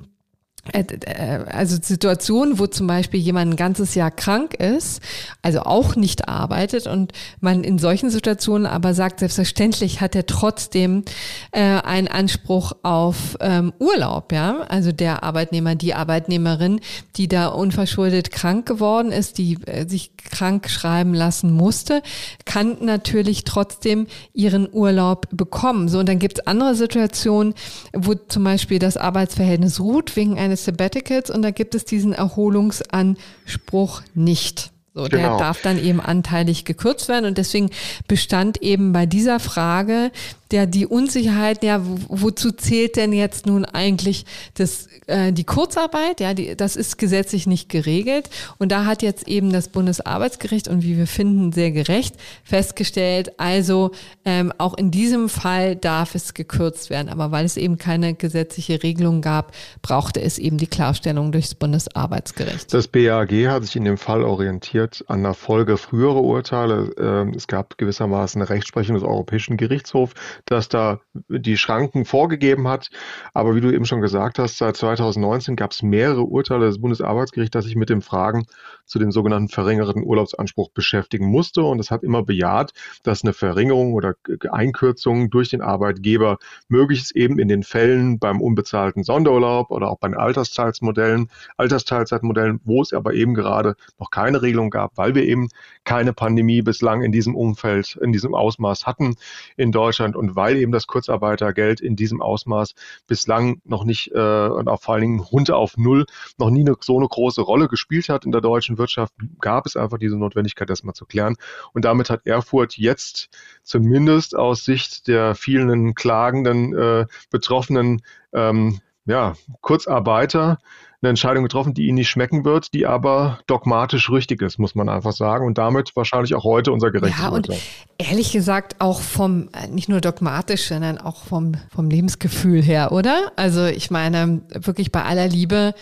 also Situationen, wo zum Beispiel jemand ein ganzes Jahr krank ist, also auch nicht arbeitet und man in solchen Situationen aber sagt, selbstverständlich hat er trotzdem äh, einen Anspruch auf ähm, Urlaub, ja. Also der Arbeitnehmer, die Arbeitnehmerin, die da unverschuldet krank geworden ist, die äh, sich krank schreiben lassen musste, kann natürlich trotzdem ihren Urlaub bekommen. So, und dann gibt es andere Situationen, wo zum Beispiel das Arbeitsverhältnis ruht wegen eines Sabbaticals und da gibt es diesen Erholungsanspruch nicht. So, genau. der darf dann eben anteilig gekürzt werden und deswegen bestand eben bei dieser Frage der die Unsicherheit, ja, wozu zählt denn jetzt nun eigentlich das, äh, die Kurzarbeit? Ja, die, das ist gesetzlich nicht geregelt. Und da hat jetzt eben das Bundesarbeitsgericht und wie wir finden, sehr gerecht festgestellt, also ähm, auch in diesem Fall darf es gekürzt werden. Aber weil es eben keine gesetzliche Regelung gab, brauchte es eben die Klarstellung durchs Bundesarbeitsgericht. Das BAG hat sich in dem Fall orientiert an der Folge früherer Urteile. Ähm, es gab gewissermaßen eine Rechtsprechung des Europäischen Gerichtshofs, das da die Schranken vorgegeben hat. Aber wie du eben schon gesagt hast, seit 2019 gab es mehrere Urteile des Bundesarbeitsgerichts, das sich mit den Fragen zu dem sogenannten verringerten Urlaubsanspruch beschäftigen musste. Und es hat immer bejaht, dass eine Verringerung oder Einkürzung durch den Arbeitgeber möglich ist, eben in den Fällen beim unbezahlten Sonderurlaub oder auch bei den Altersteilsmodellen, Altersteilzeitmodellen, wo es aber eben gerade noch keine Regelung gab, weil wir eben keine Pandemie bislang in diesem Umfeld, in diesem Ausmaß hatten in Deutschland und weil eben das Kurzarbeitergeld in diesem Ausmaß bislang noch nicht äh, und auch vor allen Dingen Hunde auf Null noch nie eine, so eine große Rolle gespielt hat in der deutschen Wirtschaft, gab es einfach diese Notwendigkeit, das mal zu klären. Und damit hat Erfurt jetzt zumindest aus Sicht der vielen klagenden äh, Betroffenen ähm, ja, Kurzarbeiter eine Entscheidung getroffen, die ihnen nicht schmecken wird, die aber dogmatisch richtig ist, muss man einfach sagen. Und damit wahrscheinlich auch heute unser gerechtes Ja, und ehrlich gesagt auch vom, äh, nicht nur dogmatisch, sondern auch vom, vom Lebensgefühl her, oder? Also ich meine, wirklich bei aller Liebe,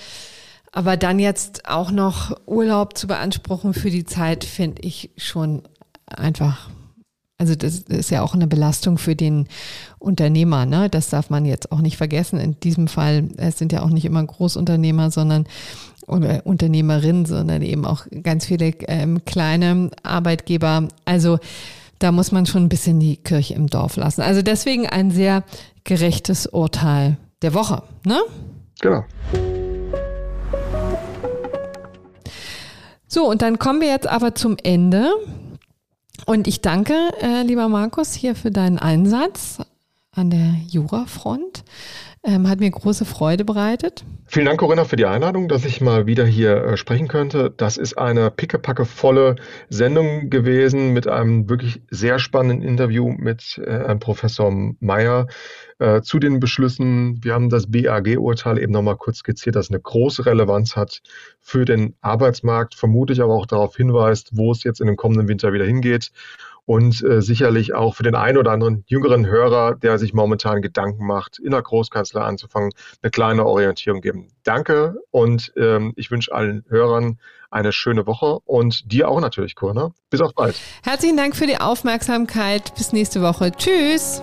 aber dann jetzt auch noch Urlaub zu beanspruchen für die Zeit, finde ich schon einfach also das ist ja auch eine Belastung für den Unternehmer, ne? Das darf man jetzt auch nicht vergessen. In diesem Fall, es sind ja auch nicht immer Großunternehmer, sondern oder Unternehmerinnen, sondern eben auch ganz viele ähm, kleine Arbeitgeber. Also da muss man schon ein bisschen die Kirche im Dorf lassen. Also deswegen ein sehr gerechtes Urteil der Woche, ne? Genau. So, und dann kommen wir jetzt aber zum Ende. Und ich danke, äh, lieber Markus, hier für deinen Einsatz an der Jurafront. Ähm, hat mir große Freude bereitet. Vielen Dank, Corinna, für die Einladung, dass ich mal wieder hier äh, sprechen könnte. Das ist eine pickepacke-volle Sendung gewesen mit einem wirklich sehr spannenden Interview mit äh, Professor Meyer äh, zu den Beschlüssen. Wir haben das BAG-Urteil eben nochmal kurz skizziert, das eine große Relevanz hat für den Arbeitsmarkt, vermutlich aber auch darauf hinweist, wo es jetzt in den kommenden Winter wieder hingeht und äh, sicherlich auch für den einen oder anderen jüngeren Hörer, der sich momentan Gedanken macht, in der Großkanzlei anzufangen, eine kleine Orientierung geben. Danke und ähm, ich wünsche allen Hörern eine schöne Woche und dir auch natürlich, Kurne. Bis auf bald. Herzlichen Dank für die Aufmerksamkeit. Bis nächste Woche. Tschüss.